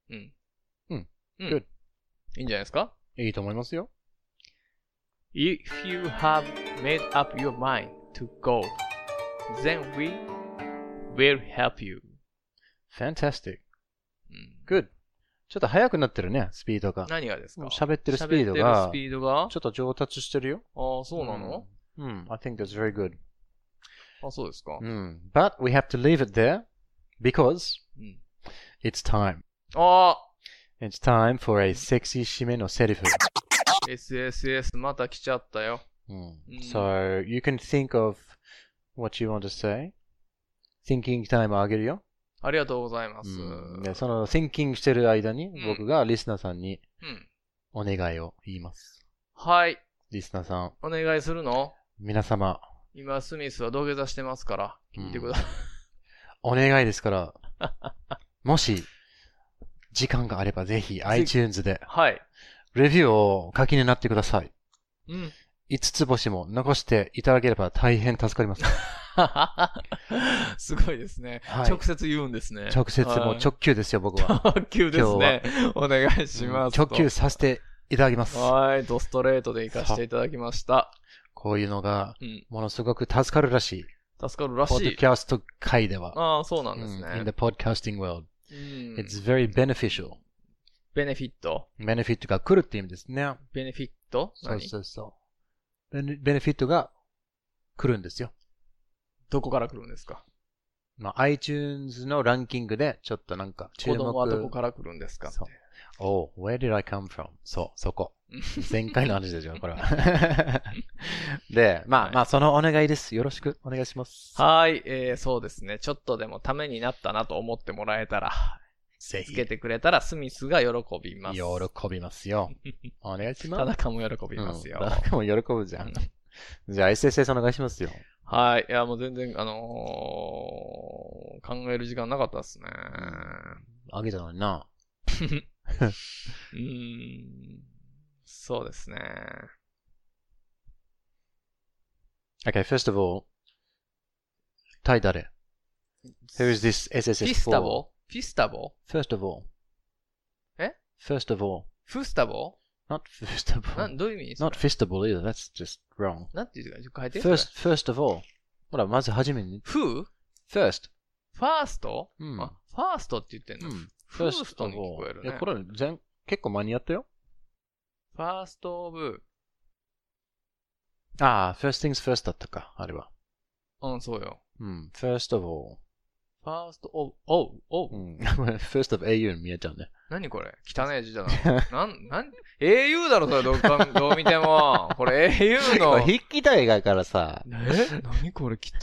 [SPEAKER 2] う。
[SPEAKER 1] うん。
[SPEAKER 2] うん。
[SPEAKER 1] うん。
[SPEAKER 2] Good.
[SPEAKER 1] いいんじゃないですか
[SPEAKER 2] いいと思いますよ。
[SPEAKER 1] If you have made up your mind to go, then we will help you.
[SPEAKER 2] Fantastic.
[SPEAKER 1] うん、
[SPEAKER 2] Good. ちょっと速くなってるね、スピードが。
[SPEAKER 1] 何がですか
[SPEAKER 2] 喋ってるスピード
[SPEAKER 1] 喋ってる
[SPEAKER 2] が
[SPEAKER 1] スピードが
[SPEAKER 2] ちょっと上達してるよ。
[SPEAKER 1] ああ、そうなの、
[SPEAKER 2] うん。I think that's very good.
[SPEAKER 1] あ、そうですか。
[SPEAKER 2] うん。But we have to leave it there because
[SPEAKER 1] うん、
[SPEAKER 2] it's time.
[SPEAKER 1] あ
[SPEAKER 2] It's time for a sexy 締めのセリフ。
[SPEAKER 1] あ !SSS また来ちゃったよ。
[SPEAKER 2] うん
[SPEAKER 1] うん
[SPEAKER 2] So you can think of what you want to say. Thinking time あげるよ。
[SPEAKER 1] ありがとうございます。
[SPEAKER 2] うんでその thinking してる間に
[SPEAKER 1] ん
[SPEAKER 2] 僕がリスナーさんに
[SPEAKER 1] うん。
[SPEAKER 2] お願いを言います。
[SPEAKER 1] はい。
[SPEAKER 2] リスナーさん、
[SPEAKER 1] お願いするの？
[SPEAKER 2] 皆様、
[SPEAKER 1] 今、スミスは土下座してますから、聞いてください。
[SPEAKER 2] お願いですから、もし、時間があればぜひ iTunes で
[SPEAKER 1] はい。
[SPEAKER 2] レビューを書きになってください。
[SPEAKER 1] うん。
[SPEAKER 2] 5つ星も残していただければ大変助かります。
[SPEAKER 1] すごいですね、
[SPEAKER 2] はい
[SPEAKER 1] 直接言うんですね。
[SPEAKER 2] 直接もう
[SPEAKER 1] はい
[SPEAKER 2] 直球ですよ、僕は。
[SPEAKER 1] 直球ですね。お願いします。
[SPEAKER 2] 直球させていただきます。
[SPEAKER 1] はい。ドストレートで行かせていただきました。
[SPEAKER 2] こういうのが
[SPEAKER 1] うん。
[SPEAKER 2] ものすごく助かるらしい。
[SPEAKER 1] 助かるらし
[SPEAKER 2] ポッド
[SPEAKER 1] い。
[SPEAKER 2] キャスト界では。
[SPEAKER 1] ああ、そうなん
[SPEAKER 2] うん
[SPEAKER 1] です
[SPEAKER 2] in
[SPEAKER 1] ね
[SPEAKER 2] the。podcasting world.
[SPEAKER 1] うん。
[SPEAKER 2] It's very beneficial.
[SPEAKER 1] ベネフィット
[SPEAKER 2] ベネフィットが来るって意味ですね。
[SPEAKER 1] ベネフィット
[SPEAKER 2] そう
[SPEAKER 1] 何
[SPEAKER 2] そうそう。ベネベネフィットが来るんですよ。
[SPEAKER 1] どこから来るんですか？
[SPEAKER 2] まあ、iTunes のランキングでちょっとなんか注目。
[SPEAKER 1] 子供はどこから来るんですか
[SPEAKER 2] そう。Oh, where did I come from? そう、そこ。前回の話ですよ、これは。で、まあ、
[SPEAKER 1] はい
[SPEAKER 2] まあ、そのお願いです。よろしくお願いします。
[SPEAKER 1] はい、えー、そうですね。ちょっとでもためになったなと思ってもらえたら、
[SPEAKER 2] ぜ
[SPEAKER 1] つけてくれたらスミスが喜びます。
[SPEAKER 2] 喜びますよ。お願いします。
[SPEAKER 1] 田中も喜びますよ。
[SPEAKER 2] うん、田中も喜ぶじゃん。じゃあ、SSS お願いしますよ。
[SPEAKER 1] はい。いや、もう全然、あのー考える時間なかったですね。
[SPEAKER 2] あげたのにな。
[SPEAKER 1] うーん。そうですね。
[SPEAKER 2] Okay, first of all, タイ誰？Who is this SSS
[SPEAKER 1] スタ
[SPEAKER 2] for?
[SPEAKER 1] ボフィスタボ
[SPEAKER 2] First of all.
[SPEAKER 1] え
[SPEAKER 2] First of all.
[SPEAKER 1] フスタボ
[SPEAKER 2] Not first of
[SPEAKER 1] な
[SPEAKER 2] all.
[SPEAKER 1] どういう意味
[SPEAKER 2] Not fistable either. That's just wrong.
[SPEAKER 1] なんて言うか、書いて
[SPEAKER 2] First, first of all. ほら、まずはじめに。
[SPEAKER 1] フー
[SPEAKER 2] First.
[SPEAKER 1] ファースト、
[SPEAKER 2] うん
[SPEAKER 1] あ、ファーストって言ってんの、
[SPEAKER 2] うん。
[SPEAKER 1] フーストに聞こえるね
[SPEAKER 2] いや、これ全、結構間に合ったよ。
[SPEAKER 1] ファーストオブ、
[SPEAKER 2] ああ、first things first だったか、あれは。
[SPEAKER 1] うん、そうよ。
[SPEAKER 2] うん。first of all。
[SPEAKER 1] ファーストオブ、おう、おう、
[SPEAKER 2] うん。first of au に見えちゃうね。
[SPEAKER 1] 何これ？汚い字だな。なん、なん、au だろ、それ、どうか、どう見ても。これ au の。
[SPEAKER 2] 筆記体がからさ、
[SPEAKER 1] え？何これ汚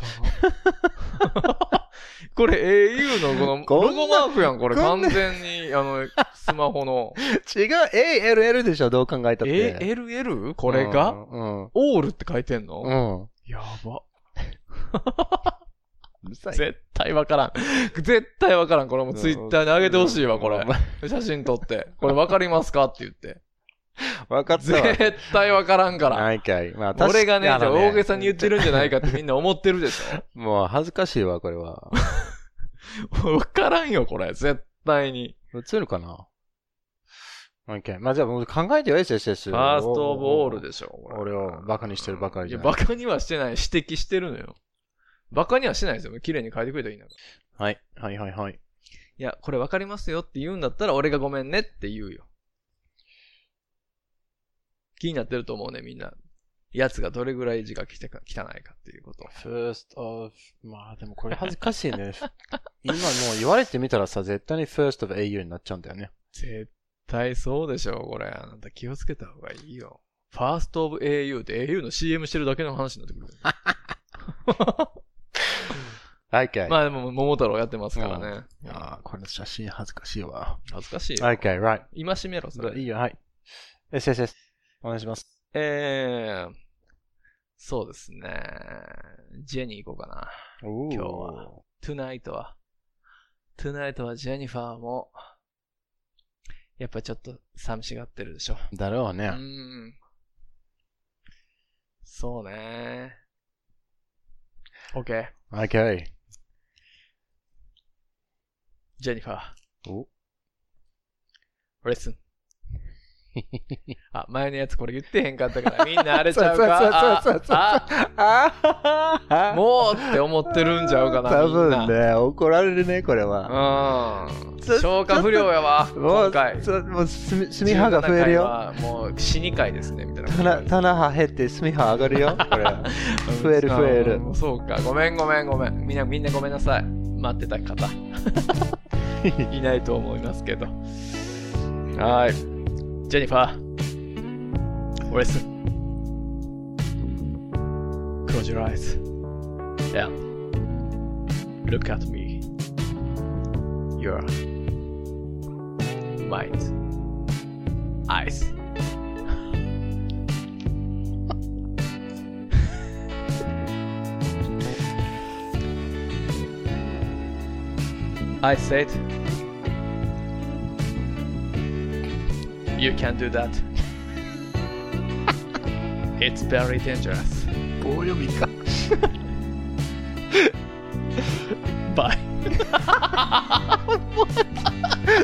[SPEAKER 1] これ au のこの、ロゴマークやん、これ。完全に、あの、スマホの。
[SPEAKER 2] 違う、ALL でしょ、どう考えたって。
[SPEAKER 1] ALL? これが、
[SPEAKER 2] うん。
[SPEAKER 1] オールって書いてんの、
[SPEAKER 2] うん。うん。
[SPEAKER 1] やば。
[SPEAKER 2] うるさい。
[SPEAKER 1] 絶対わからん。絶対わからん。これもツイッターに上げてほしいわ、これ
[SPEAKER 2] う。
[SPEAKER 1] 写真撮って。これわかりますかって言って。
[SPEAKER 2] わかったわ。
[SPEAKER 1] 絶対わからんから。
[SPEAKER 2] はいかい。まあ、
[SPEAKER 1] 俺がね、
[SPEAKER 2] あの
[SPEAKER 1] 大げさに言ってるんじゃないかってみんな思ってるでし
[SPEAKER 2] もう恥ずかしいわ、これは。
[SPEAKER 1] ょわからんよ、これ。絶対に。
[SPEAKER 2] 映るかな ?OK。まあ、じゃあ考えてよ、SSS。
[SPEAKER 1] ファーストオブオールでしょ、
[SPEAKER 2] 俺をバカにしてるばかり
[SPEAKER 1] いや、
[SPEAKER 2] じゃない。
[SPEAKER 1] バカにはしてない。指摘してるのよ。バカにはしてないですよ。綺麗に書いてくれたらいいんだから。
[SPEAKER 2] はい。はいはいはい。
[SPEAKER 1] いや、これわかりますよって言うんだったら、俺がごめんねって言うよ。気になってると思うね、みんな。やつがどれぐらい字が汚いかっていうこと。
[SPEAKER 2] first of, まあでもこれ恥ずかしいね。今もう言われてみたらさ、絶対に first of au になっちゃうんだよね。
[SPEAKER 1] 絶対そうでしょ、これ。あなた気をつけた方がいいよ。ファーストオブ au って au の CM してるだけの話になってくる。
[SPEAKER 2] はいかい。
[SPEAKER 1] まあでも、桃太郎やってますからね。
[SPEAKER 2] あーこれの写真恥ずかしいわ。
[SPEAKER 1] 恥ずかしいよ。
[SPEAKER 2] Okay, right.
[SPEAKER 1] 今しめろ、それ。
[SPEAKER 2] いいよ、はい。SSS。お願いします。
[SPEAKER 1] えー、そうですね。ジェニー行こうかな。
[SPEAKER 2] 今
[SPEAKER 1] 日は。トゥナイトは。トゥナイトはジェニファーも、やっぱちょっと寂しがってるでしょ。
[SPEAKER 2] だろうね。
[SPEAKER 1] うん。そうね。OK。
[SPEAKER 2] Okay.
[SPEAKER 1] ジェニファー。
[SPEAKER 2] お
[SPEAKER 1] レッスン。あ、前のやつこれ言ってへんかったから、みんなあれちゃうか
[SPEAKER 2] そうそう
[SPEAKER 1] ああ
[SPEAKER 2] あ
[SPEAKER 1] もうって思ってるんちゃうかな、
[SPEAKER 2] 多。分ね、怒られるね、これは。
[SPEAKER 1] うん。消化不良やわ、
[SPEAKER 2] もう、
[SPEAKER 1] 今回。
[SPEAKER 2] もう、すみ、はが増える
[SPEAKER 1] 17
[SPEAKER 2] よ。
[SPEAKER 1] もう死に回ですね、みたいな。
[SPEAKER 2] 棚、棚は減って、すみは上がるよ、これ。増える増える
[SPEAKER 1] うんそうか。ごめんごめんごめん。みんな、みんなごめんなさい。待ってた方。いないと思いますけど。はい。ジェニファー。レッスン。Close your eyes. Yeah. Look at me. Your mind. Eyes. I said, You can do that. It's very dangerous.
[SPEAKER 2] 棒読みか。
[SPEAKER 1] Bye.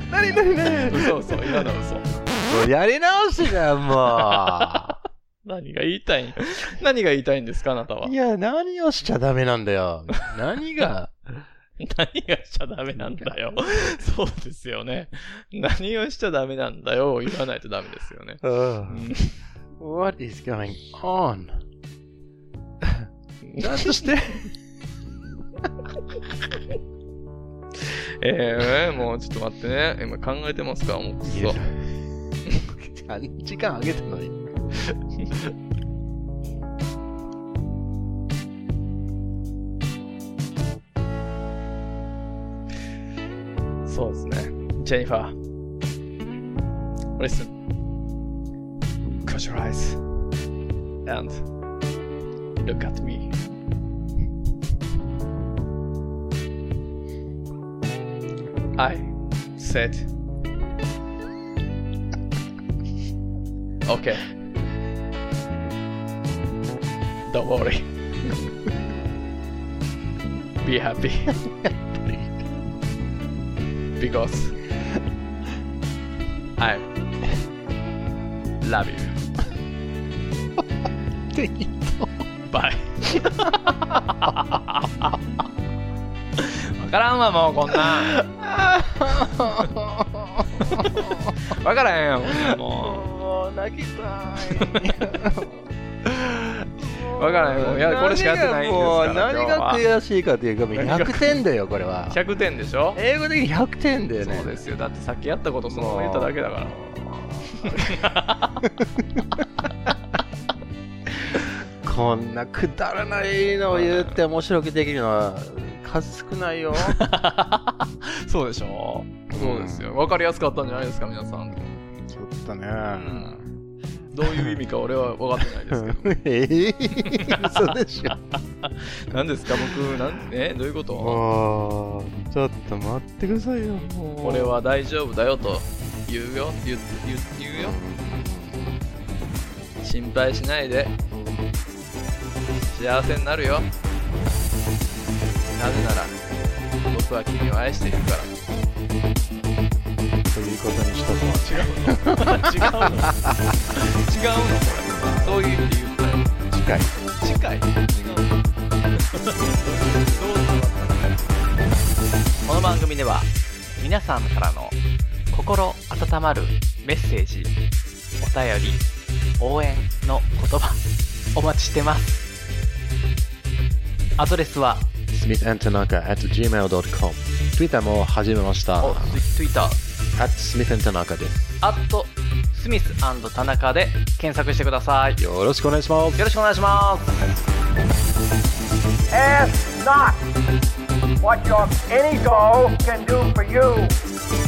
[SPEAKER 2] なになになに
[SPEAKER 1] 嘘嘘、今の嘘。
[SPEAKER 2] やり直しじゃん、も
[SPEAKER 1] 何が言いたいん何が言いたいんですか、あなたは
[SPEAKER 2] う。い。や、何をしちゃダメなんだよ。何が。
[SPEAKER 1] 何がしちゃダメなんだよ。そうですよね。何をしちゃダメなんだよを言わないとダメですよね。うん
[SPEAKER 2] What is going on? ちゃんとして？
[SPEAKER 1] えー、もうちょっと待ってね。今考えてますか？もうくそ。
[SPEAKER 2] 3時間あげたのに。
[SPEAKER 1] そうですね。ジェニファー。Listen. Close your eyes. And look at me. I said. Okay. Don't worry. Be happy. because I love you. Bye. わからんわ、もうこんなん。わからへんよ、も
[SPEAKER 2] もう泣きたい。
[SPEAKER 1] う。わからへんもう。いや、これしかやってないんですから。
[SPEAKER 2] 何が悔しいかというか、もう
[SPEAKER 1] 何が
[SPEAKER 2] ？100点だよ、これは。
[SPEAKER 1] 100点でしょ？
[SPEAKER 2] 英語的に100点だよね。
[SPEAKER 1] そうですよ。だってさっきやったことそのまま言っただけだから。
[SPEAKER 2] こんなくだらないのを言って面白くできるのは数少ないよ。
[SPEAKER 1] そうでしょ？そうですよ。わかりやすかったんじゃないですか、皆さん。
[SPEAKER 2] ちょっとね。
[SPEAKER 1] どういう意味か俺は分かってないですけど。
[SPEAKER 2] えー、嘘でしょ。
[SPEAKER 1] 何ですか僕、なんえどういうこと？
[SPEAKER 2] もう、ちょっと待ってくださいよ。
[SPEAKER 1] 俺は大丈夫だよと言うよ。言う言う言うよ。心配しないで。幸せになるよ。なぜなら、僕は君を愛しているから。
[SPEAKER 2] ということにしとこう。
[SPEAKER 1] 違うの違うの違うのこれ。そういう意味で言ったよ。
[SPEAKER 2] 次回。
[SPEAKER 1] 近い違うのどうこの番組では皆さんからの心温まるメッセージお便り応援の言葉お待ちしてますアドレスは
[SPEAKER 2] smithandtanaka at gmail.com Twitter も始めました。
[SPEAKER 1] お Twitter
[SPEAKER 2] at smithandtanaka です。
[SPEAKER 1] アットスミス田中で検索してくださいよ
[SPEAKER 2] よろしくお願いします。
[SPEAKER 1] ろしくお願いします
[SPEAKER 6] Ask not what your ego can do for you.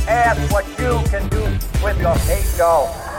[SPEAKER 6] Ask what you can do with your ego.